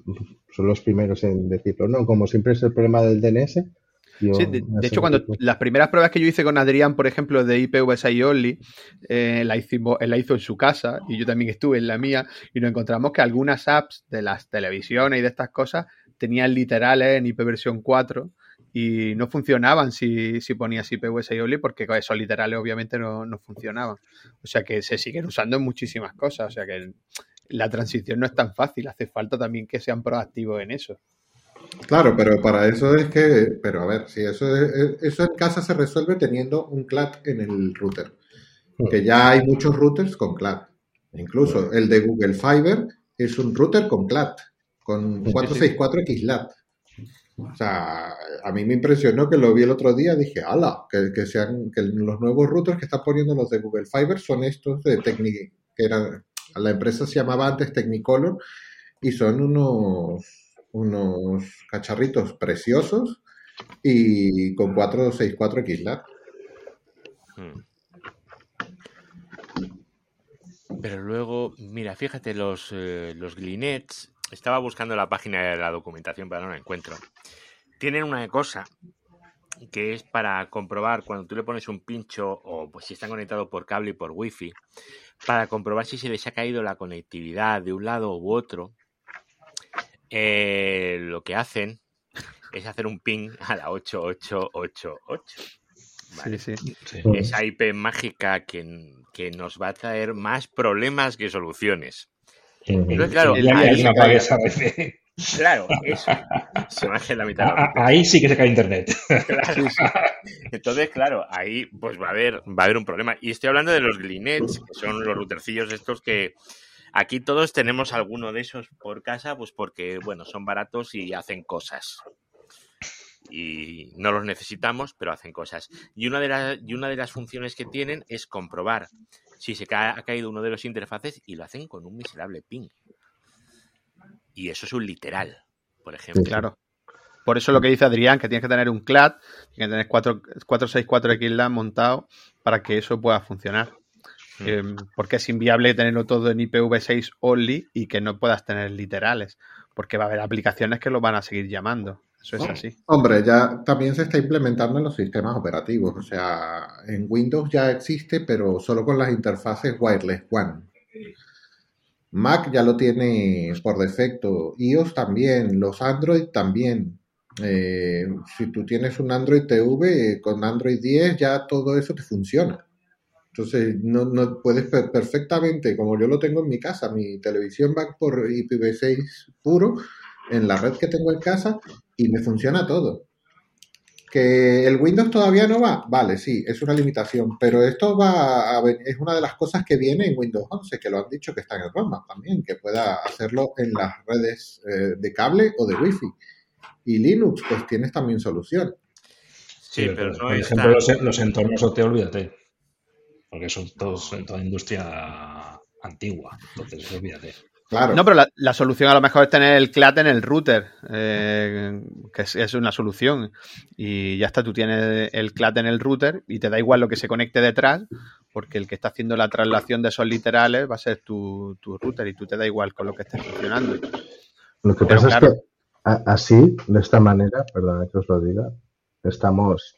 son los primeros en decirlo. No, como siempre es el problema del DNS, de, hecho, cuando las primeras pruebas que yo hice con Adrián, por ejemplo, de IPv6 Only, eh, la, hicimos, él la hizo en su casa y yo también estuve en la mía y nos encontramos que algunas apps de las televisiones y de estas cosas tenían literales en IP versión 4 y no funcionaban si, si ponías IPv6 Only porque con esos literales obviamente no, no funcionaban. O sea que se siguen usando en muchísimas cosas. O sea que la transición no es tan fácil, hace falta también que sean proactivos en eso. Claro, pero para eso es que, pero a ver, si eso, eso en casa se resuelve teniendo un CLAD en el router, hmm. que ya hay muchos routers con CLAD. Incluso el de Google Fiber es un router con CLAD, con 464 XLAT. O sea, a mí me impresionó que lo vi el otro día, dije, ala, que, sean, que los nuevos routers que están poniendo los de Google Fiber son estos de Technic, que era, la empresa se llamaba antes Technicolor, y son unos unos cacharritos preciosos y con 464 XLAT. Hmm. Pero luego, mira, fíjate, los, eh, los Glinets, estaba buscando la página de la documentación, pero no la encuentro. Tienen una cosa que es para comprobar cuando tú le pones un pincho o pues, si están conectados por cable y por wifi, para comprobar si se les ha caído la conectividad de un lado u otro eh, lo que hacen es hacer un ping a la 8888. ¿vale? Sí, sí. Esa IP mágica que, que, nos va a traer más problemas que soluciones. Claro, ahí, claro, eso. Se va a la mitad. ahí sí que se cae internet. Entonces, claro, ahí pues va a haber, va a haber un problema. Y estoy hablando de los glinets, que son los routercillos estos que, Aquí todos tenemos alguno de esos por casa, pues porque, bueno, son baratos y hacen cosas. Y no los necesitamos, pero hacen cosas. Y una de, y una de las funciones que tienen es comprobar si se ha caído uno de los interfaces y lo hacen con un miserable ping. Y eso es un literal, por ejemplo. Claro. Por eso lo que dice Adrián, que tienes que tener un CLAD, tienes que tener 464 XLAN montado para que eso pueda funcionar. Mm. Em, porque es inviable tenerlo todo en IPv6 only y que no puedas tener literales, porque va a haber aplicaciones que lo van a seguir llamando. Eso es así. Hombre, ya también se está implementando en los sistemas operativos. O sea, en Windows ya existe, pero solo con las interfaces wireless One. Mac ya lo tiene por defecto. iOS también. Los Android también. Eh, si tú tienes un Android TV, con Android 10 ya todo eso te funciona. Entonces, no, no puedes perfectamente, como yo lo tengo en mi casa, mi televisión va por IPv6 puro en la red que tengo en casa y me funciona todo. Que el Windows todavía no va, vale, sí, es una limitación, pero esto va a, es una de las cosas que viene en Windows 11, que lo han dicho que está en el roadmap también, que pueda hacerlo en las redes eh, de cable o de Wi-Fi. y Linux, pues tienes también solución. Sí, pero no por ejemplo, los, los entornos OT, olvídate. Porque son todos en toda industria antigua. Entonces, olvídate. Claro. No, pero la, la solución a lo mejor es tener el CLAT en el router, eh, que es, es una solución. Y ya está, tú tienes el CLAT en el router y te da igual lo que se conecte detrás, porque el que está haciendo la traslación de esos literales va a ser tu, tu router y tú te da igual con lo que esté funcionando. Lo que Pero pasa claro. es que así, de esta manera, perdona que os lo diga, estamos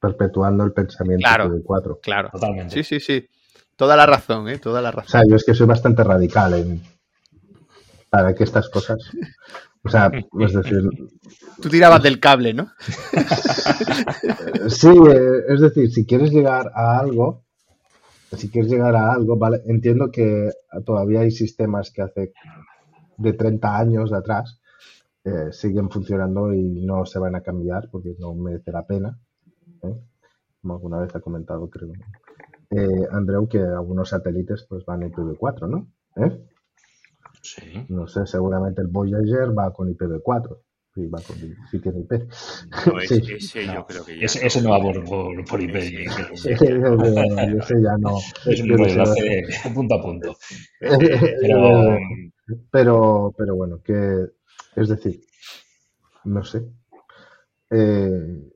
perpetuando el pensamiento Claro. de cuatro. Claro. Totalmente. Sí, sí, sí. Toda la razón, ¿eh? Toda la O razón. sea, yo es que soy bastante radical en para que estas cosas. O sea, es decir, <laughs> Tú tirabas del cable, ¿no? <laughs> sí, eh, es decir, si quieres llegar a algo, si quieres llegar a algo, vale, entiendo que todavía hay sistemas que hace de 30 años de atrás eh, siguen funcionando y no se van a cambiar porque no merece la pena. ¿eh? Como alguna vez ha comentado, creo, eh, Andreu, que algunos satélites pues van IPv4, ¿no? ¿Eh? Sí. No sé, seguramente el Voyager va con IPv4. Sí, va con, sí tiene IP. No, <laughs> ese, Sí. ese yo creo que ya. Ese, ese no va por, por, por IP. Ese- Ese <laughs> ese ya no. Es un punto a punto. <laughs> Pero, Pero pero, pero bueno, que es decir, no sé. Eh,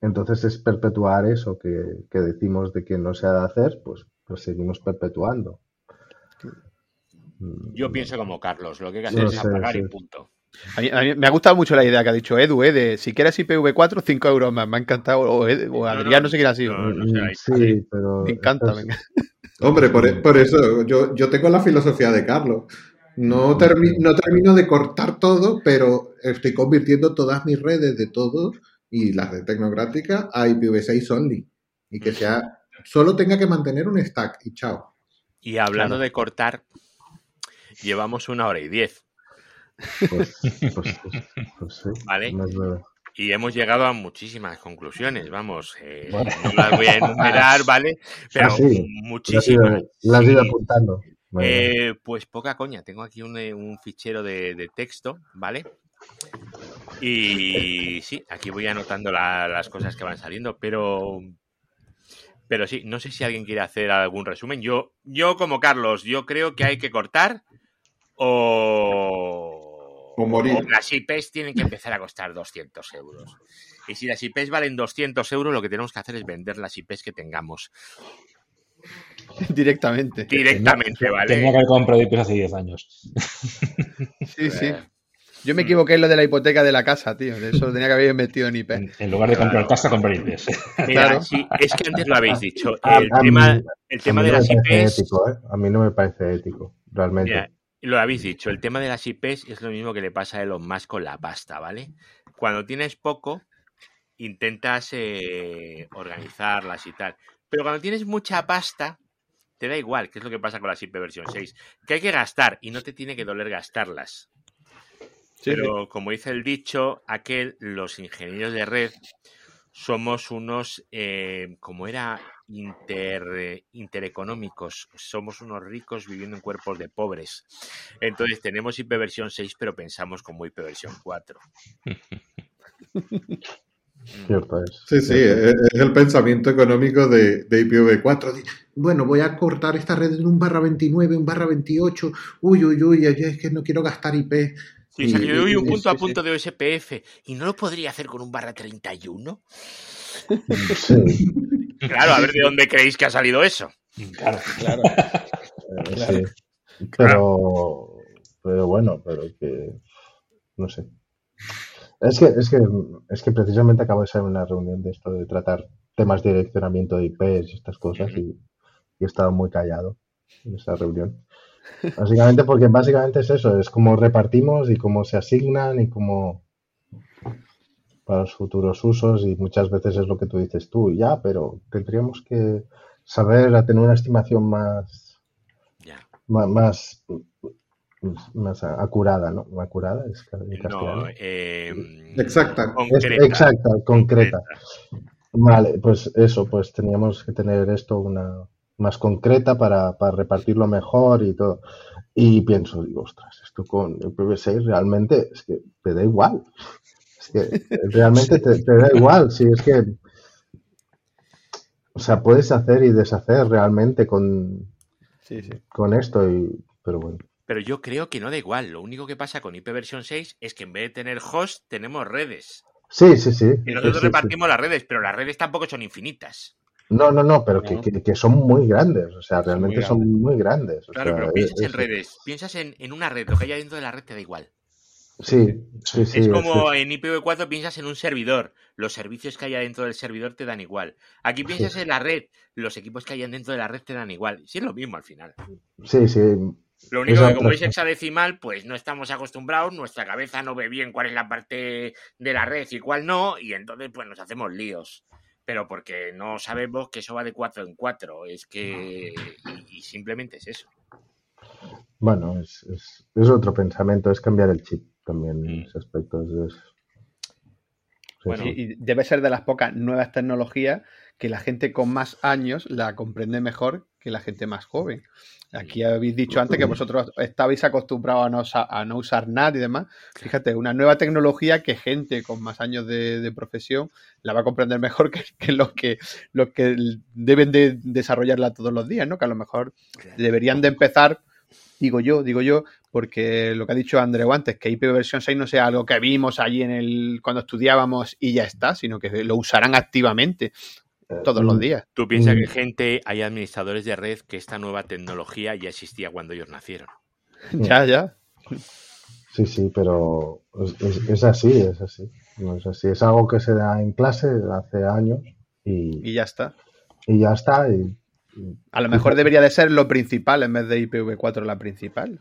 entonces es perpetuar eso que, que decimos de que no se ha de hacer, pues, pues seguimos perpetuando. Mm, Yo pienso como Carlos, lo que hay que hacer es apagar sí. y punto. A mí, a mí me ha gustado mucho la idea que ha dicho Edu, ¿eh? De si quieres IPv4, 5 euros más. Me ha encantado. O, Edu- o No, Adrián, no, sé quién ha sido. ahí- sí, pero Me encanta, esto es- venga. Hombre, por, por eso yo, yo tengo la filosofía de Carlos. No, termi- no termino de cortar todo, pero estoy convirtiendo todas mis redes de todos y las de Tecnográfica a IPv6 only. Y que sea, solo tenga que mantener un stack y chao. Y hablando Claro. de cortar, llevamos una hora y diez. Pues, pues, pues, <laughs> pues sí, Vale. Y hemos llegado a muchísimas conclusiones, vamos. eh, Bueno. <laughs> No las voy a enumerar, <laughs> ¿vale? Pero Ah, sí. Muchísimas. las has ido apuntando. Bueno, Eh, pues poca coña, tengo aquí un, eh, un fichero de, de texto, ¿vale? Y sí, aquí voy anotando la- las cosas que van saliendo, pero pero sí, no sé si alguien quiere hacer algún resumen. Yo, yo como Carlos, yo creo que hay que cortar o, O morir. las IPs tienen que empezar a costar 200 euros. Y si las IPs valen 200 euros, lo que tenemos que hacer es vender las IPs que tengamos Directamente. directamente, ¿vale? tenía que haber comprado IPs hace 10 años. <laughs> Sí, sí. Eh, Yo me equivoqué en lo de la hipoteca de la casa, tío. De eso tenía que haber metido en IP. En, en lugar de comprar casa, comprar IPs. Mira, Claro. sí, es que antes lo habéis dicho. A- El a tema, mí- el tema de no las IPs, ético, ¿eh? A mí no me parece ético, realmente. mira, lo habéis dicho, el tema de las IPs es lo mismo que le pasa a Elon Musk con la pasta, ¿vale? Cuando tienes poco, intentas eh, organizarlas y tal. Pero cuando tienes mucha pasta, te da igual, que es lo que pasa con las IP versión 6, que hay que gastar y no te tiene que doler gastarlas. Sí, Pero como dice el dicho, aquel, los ingenieros de red somos unos, eh, como era, inter, eh, intereconómicos. Somos unos ricos viviendo en cuerpos de pobres. Entonces tenemos IP versión 6, pero pensamos como IP versión 4. Cierto es. Sí, sí, es es el pensamiento económico de, de IPv4. Di- Bueno, voy a cortar esta red en un barra 29, un barra 28. Uy, uy, uy, ay, es que no quiero gastar IP. Sí, o sea, que yo doy un Y- punto a punto de OSPF y no lo podría hacer con un barra 31. Sí, Claro, a ver de dónde creéis que ha salido eso. Claro. claro. sí. Pero, pero bueno, pero que no sé. Es que, es que, es que precisamente acabo de ser una reunión de esto de tratar temas de direccionamiento de IPs y estas cosas y, y he estado muy callado en esa reunión. Básicamente porque básicamente es eso, es cómo repartimos y cómo se asignan y cómo para los futuros usos y muchas veces es lo que tú dices tú, ya, pero tendríamos que saber a tener una estimación más Ya. ma- más, más, acurada, ¿no? Acurada es No, eh, Exacta. Es- concreta. exacta, concreta. Vale, pues eso, pues teníamos que tener esto una más concreta para, para repartirlo mejor y todo. Y pienso, digo, ostras, esto con el PV6 realmente es que te da igual. Es que <laughs> realmente te, te da igual, si es que. O sea, puedes hacer y deshacer realmente con, Sí, sí. con esto, y, pero bueno. Pero yo creo que no da igual. Lo único que pasa con IPv 6 es que en vez de tener host, tenemos redes. Sí, sí, sí. Y nosotros sí, sí, repartimos las redes, pero las redes tampoco son infinitas. No, no, no, pero que, No. que- que son muy grandes, o sea, realmente muy son muy grandes. o Claro, sea, pero piensas es- en redes, piensas en, en una red, lo que haya dentro de la red te da igual. Sí, sí, sí. es como en IPv4 piensas en un servidor, los servicios que haya dentro del servidor te dan igual. Aquí piensas en la red, los equipos que hayan dentro de la red te dan igual. Sí, es lo mismo al final. Sí, sí. Lo único que como es hexadecimal, pues no estamos acostumbrados, nuestra cabeza no ve bien cuál es la parte de la red y cuál no, y entonces pues nos hacemos líos. Pero porque no sabemos que eso va de 4 en 4, es que... Y, y simplemente es eso. Bueno, es, es, es otro pensamiento, es cambiar el chip también en Mm. ese aspecto. es- es- sí, Bueno, sí. Y debe ser de las pocas nuevas tecnologías que la gente con más años la comprende mejor que la gente más joven. Aquí habéis dicho antes que vosotros estabais acostumbrados a no, usa- a no usar NAT y demás. Fíjate, una nueva tecnología que gente con más años de, de profesión la va a comprender mejor <laughs> que, que los que los que deben de desarrollarla todos los días, ¿no? Que a lo mejor deberían de empezar, digo yo, digo yo, porque lo que ha dicho Andreu antes, que IPv 6 no sea algo que vimos allí en el cuando estudiábamos y ya está, sino que lo usarán activamente todos los días. Tú piensas Mm. que gente, hay administradores de red que esta nueva tecnología ya existía cuando ellos nacieron. Ya, ya. Sí, sí, pero es, es- es así, es así. No es así. Es algo que se da en clase hace años y, Y ya está. y ya está. Y, A lo mejor debería de ser lo principal en vez de IPv4 la principal.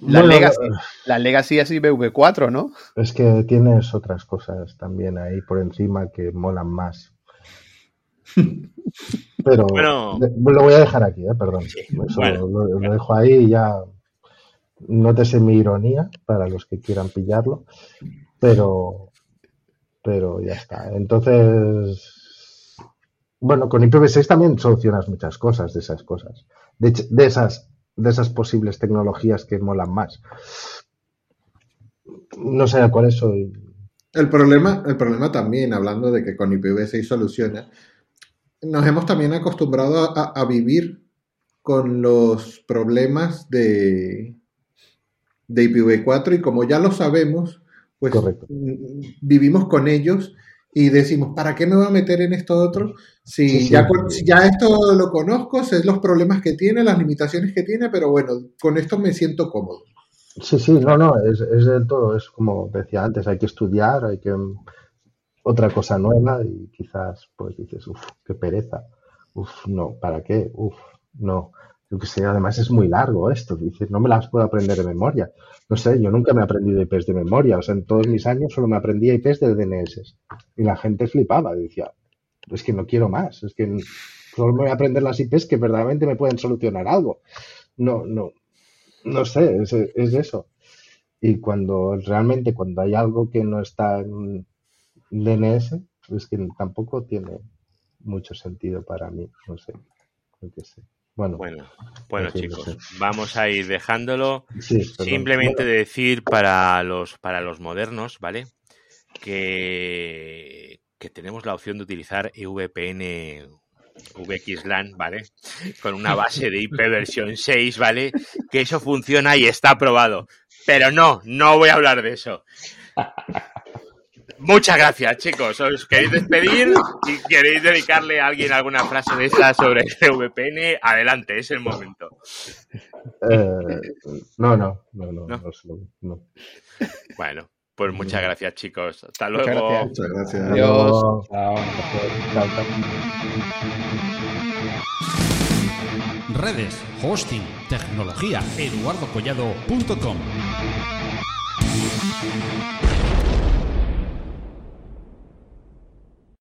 La, Bueno, Legacy, la Legacy es IPv4, ¿no? Es que tienes otras cosas también ahí por encima que molan más. <laughs> Pero Bueno. lo voy a dejar aquí, ¿eh? perdón. Sí, Eso bueno, lo, lo dejo ahí y ya. Nótese mi ironía para los que quieran pillarlo, pero, pero ya está. Entonces, bueno, con IPv6 también solucionas muchas cosas de esas cosas, de, hecho, de esas, de esas posibles tecnologías que molan más. No sé a cuál soy. El problema, el problema también, hablando de que con IPv6 soluciona, nos hemos también acostumbrado a, a vivir con los problemas de, de IPv4 y como ya lo sabemos, pues Correcto. mm, vivimos con ellos y decimos, ¿para qué me voy a meter en esto otro? Si, Sí, ya, ya esto lo conozco, sé los problemas que tiene, las limitaciones que tiene, pero bueno, con esto me siento cómodo. Sí, sí, no, no, es, es del todo, es como decía antes, hay que estudiar, hay que otra cosa nueva y quizás pues dices, uff, qué pereza, uff, no, ¿para qué? Uff, no, yo que sé, además es muy largo esto, dices, no me las puedo aprender de memoria, no sé, yo nunca me he aprendido IPs de memoria, o sea, en todos mis años solo me aprendía IPs de DNS y la gente flipaba, decía, es que no quiero más, es que solo me voy a aprender las IPs que verdaderamente me pueden solucionar algo, no, no, no sé, es, es eso. Y cuando realmente, cuando hay algo que no está en DNS, es que tampoco tiene mucho sentido para mí, no sé. Bueno, Bueno, bueno chicos, no sé. vamos a ir dejándolo. sí. Simplemente Bueno, decir para los, para los modernos, ¿vale? Que, que tenemos la opción de utilizar EVPN VXLAN, ¿vale? Con una base de IP versión 6, ¿vale? Que eso funciona y está aprobado. Pero no, no voy a hablar de eso. <laughs> Muchas gracias, chicos. ¿Os queréis despedir? Si queréis dedicarle a alguien alguna frase de esta sobre el VPN, adelante, es el momento. eh, no, no, no, no, ¿No? no, sé, no. Bueno, pues muchas gracias, chicos. Hasta luego. gracias. Muchas gracias. Adiós. Redes, hosting, tecnología, eduardocollado.com.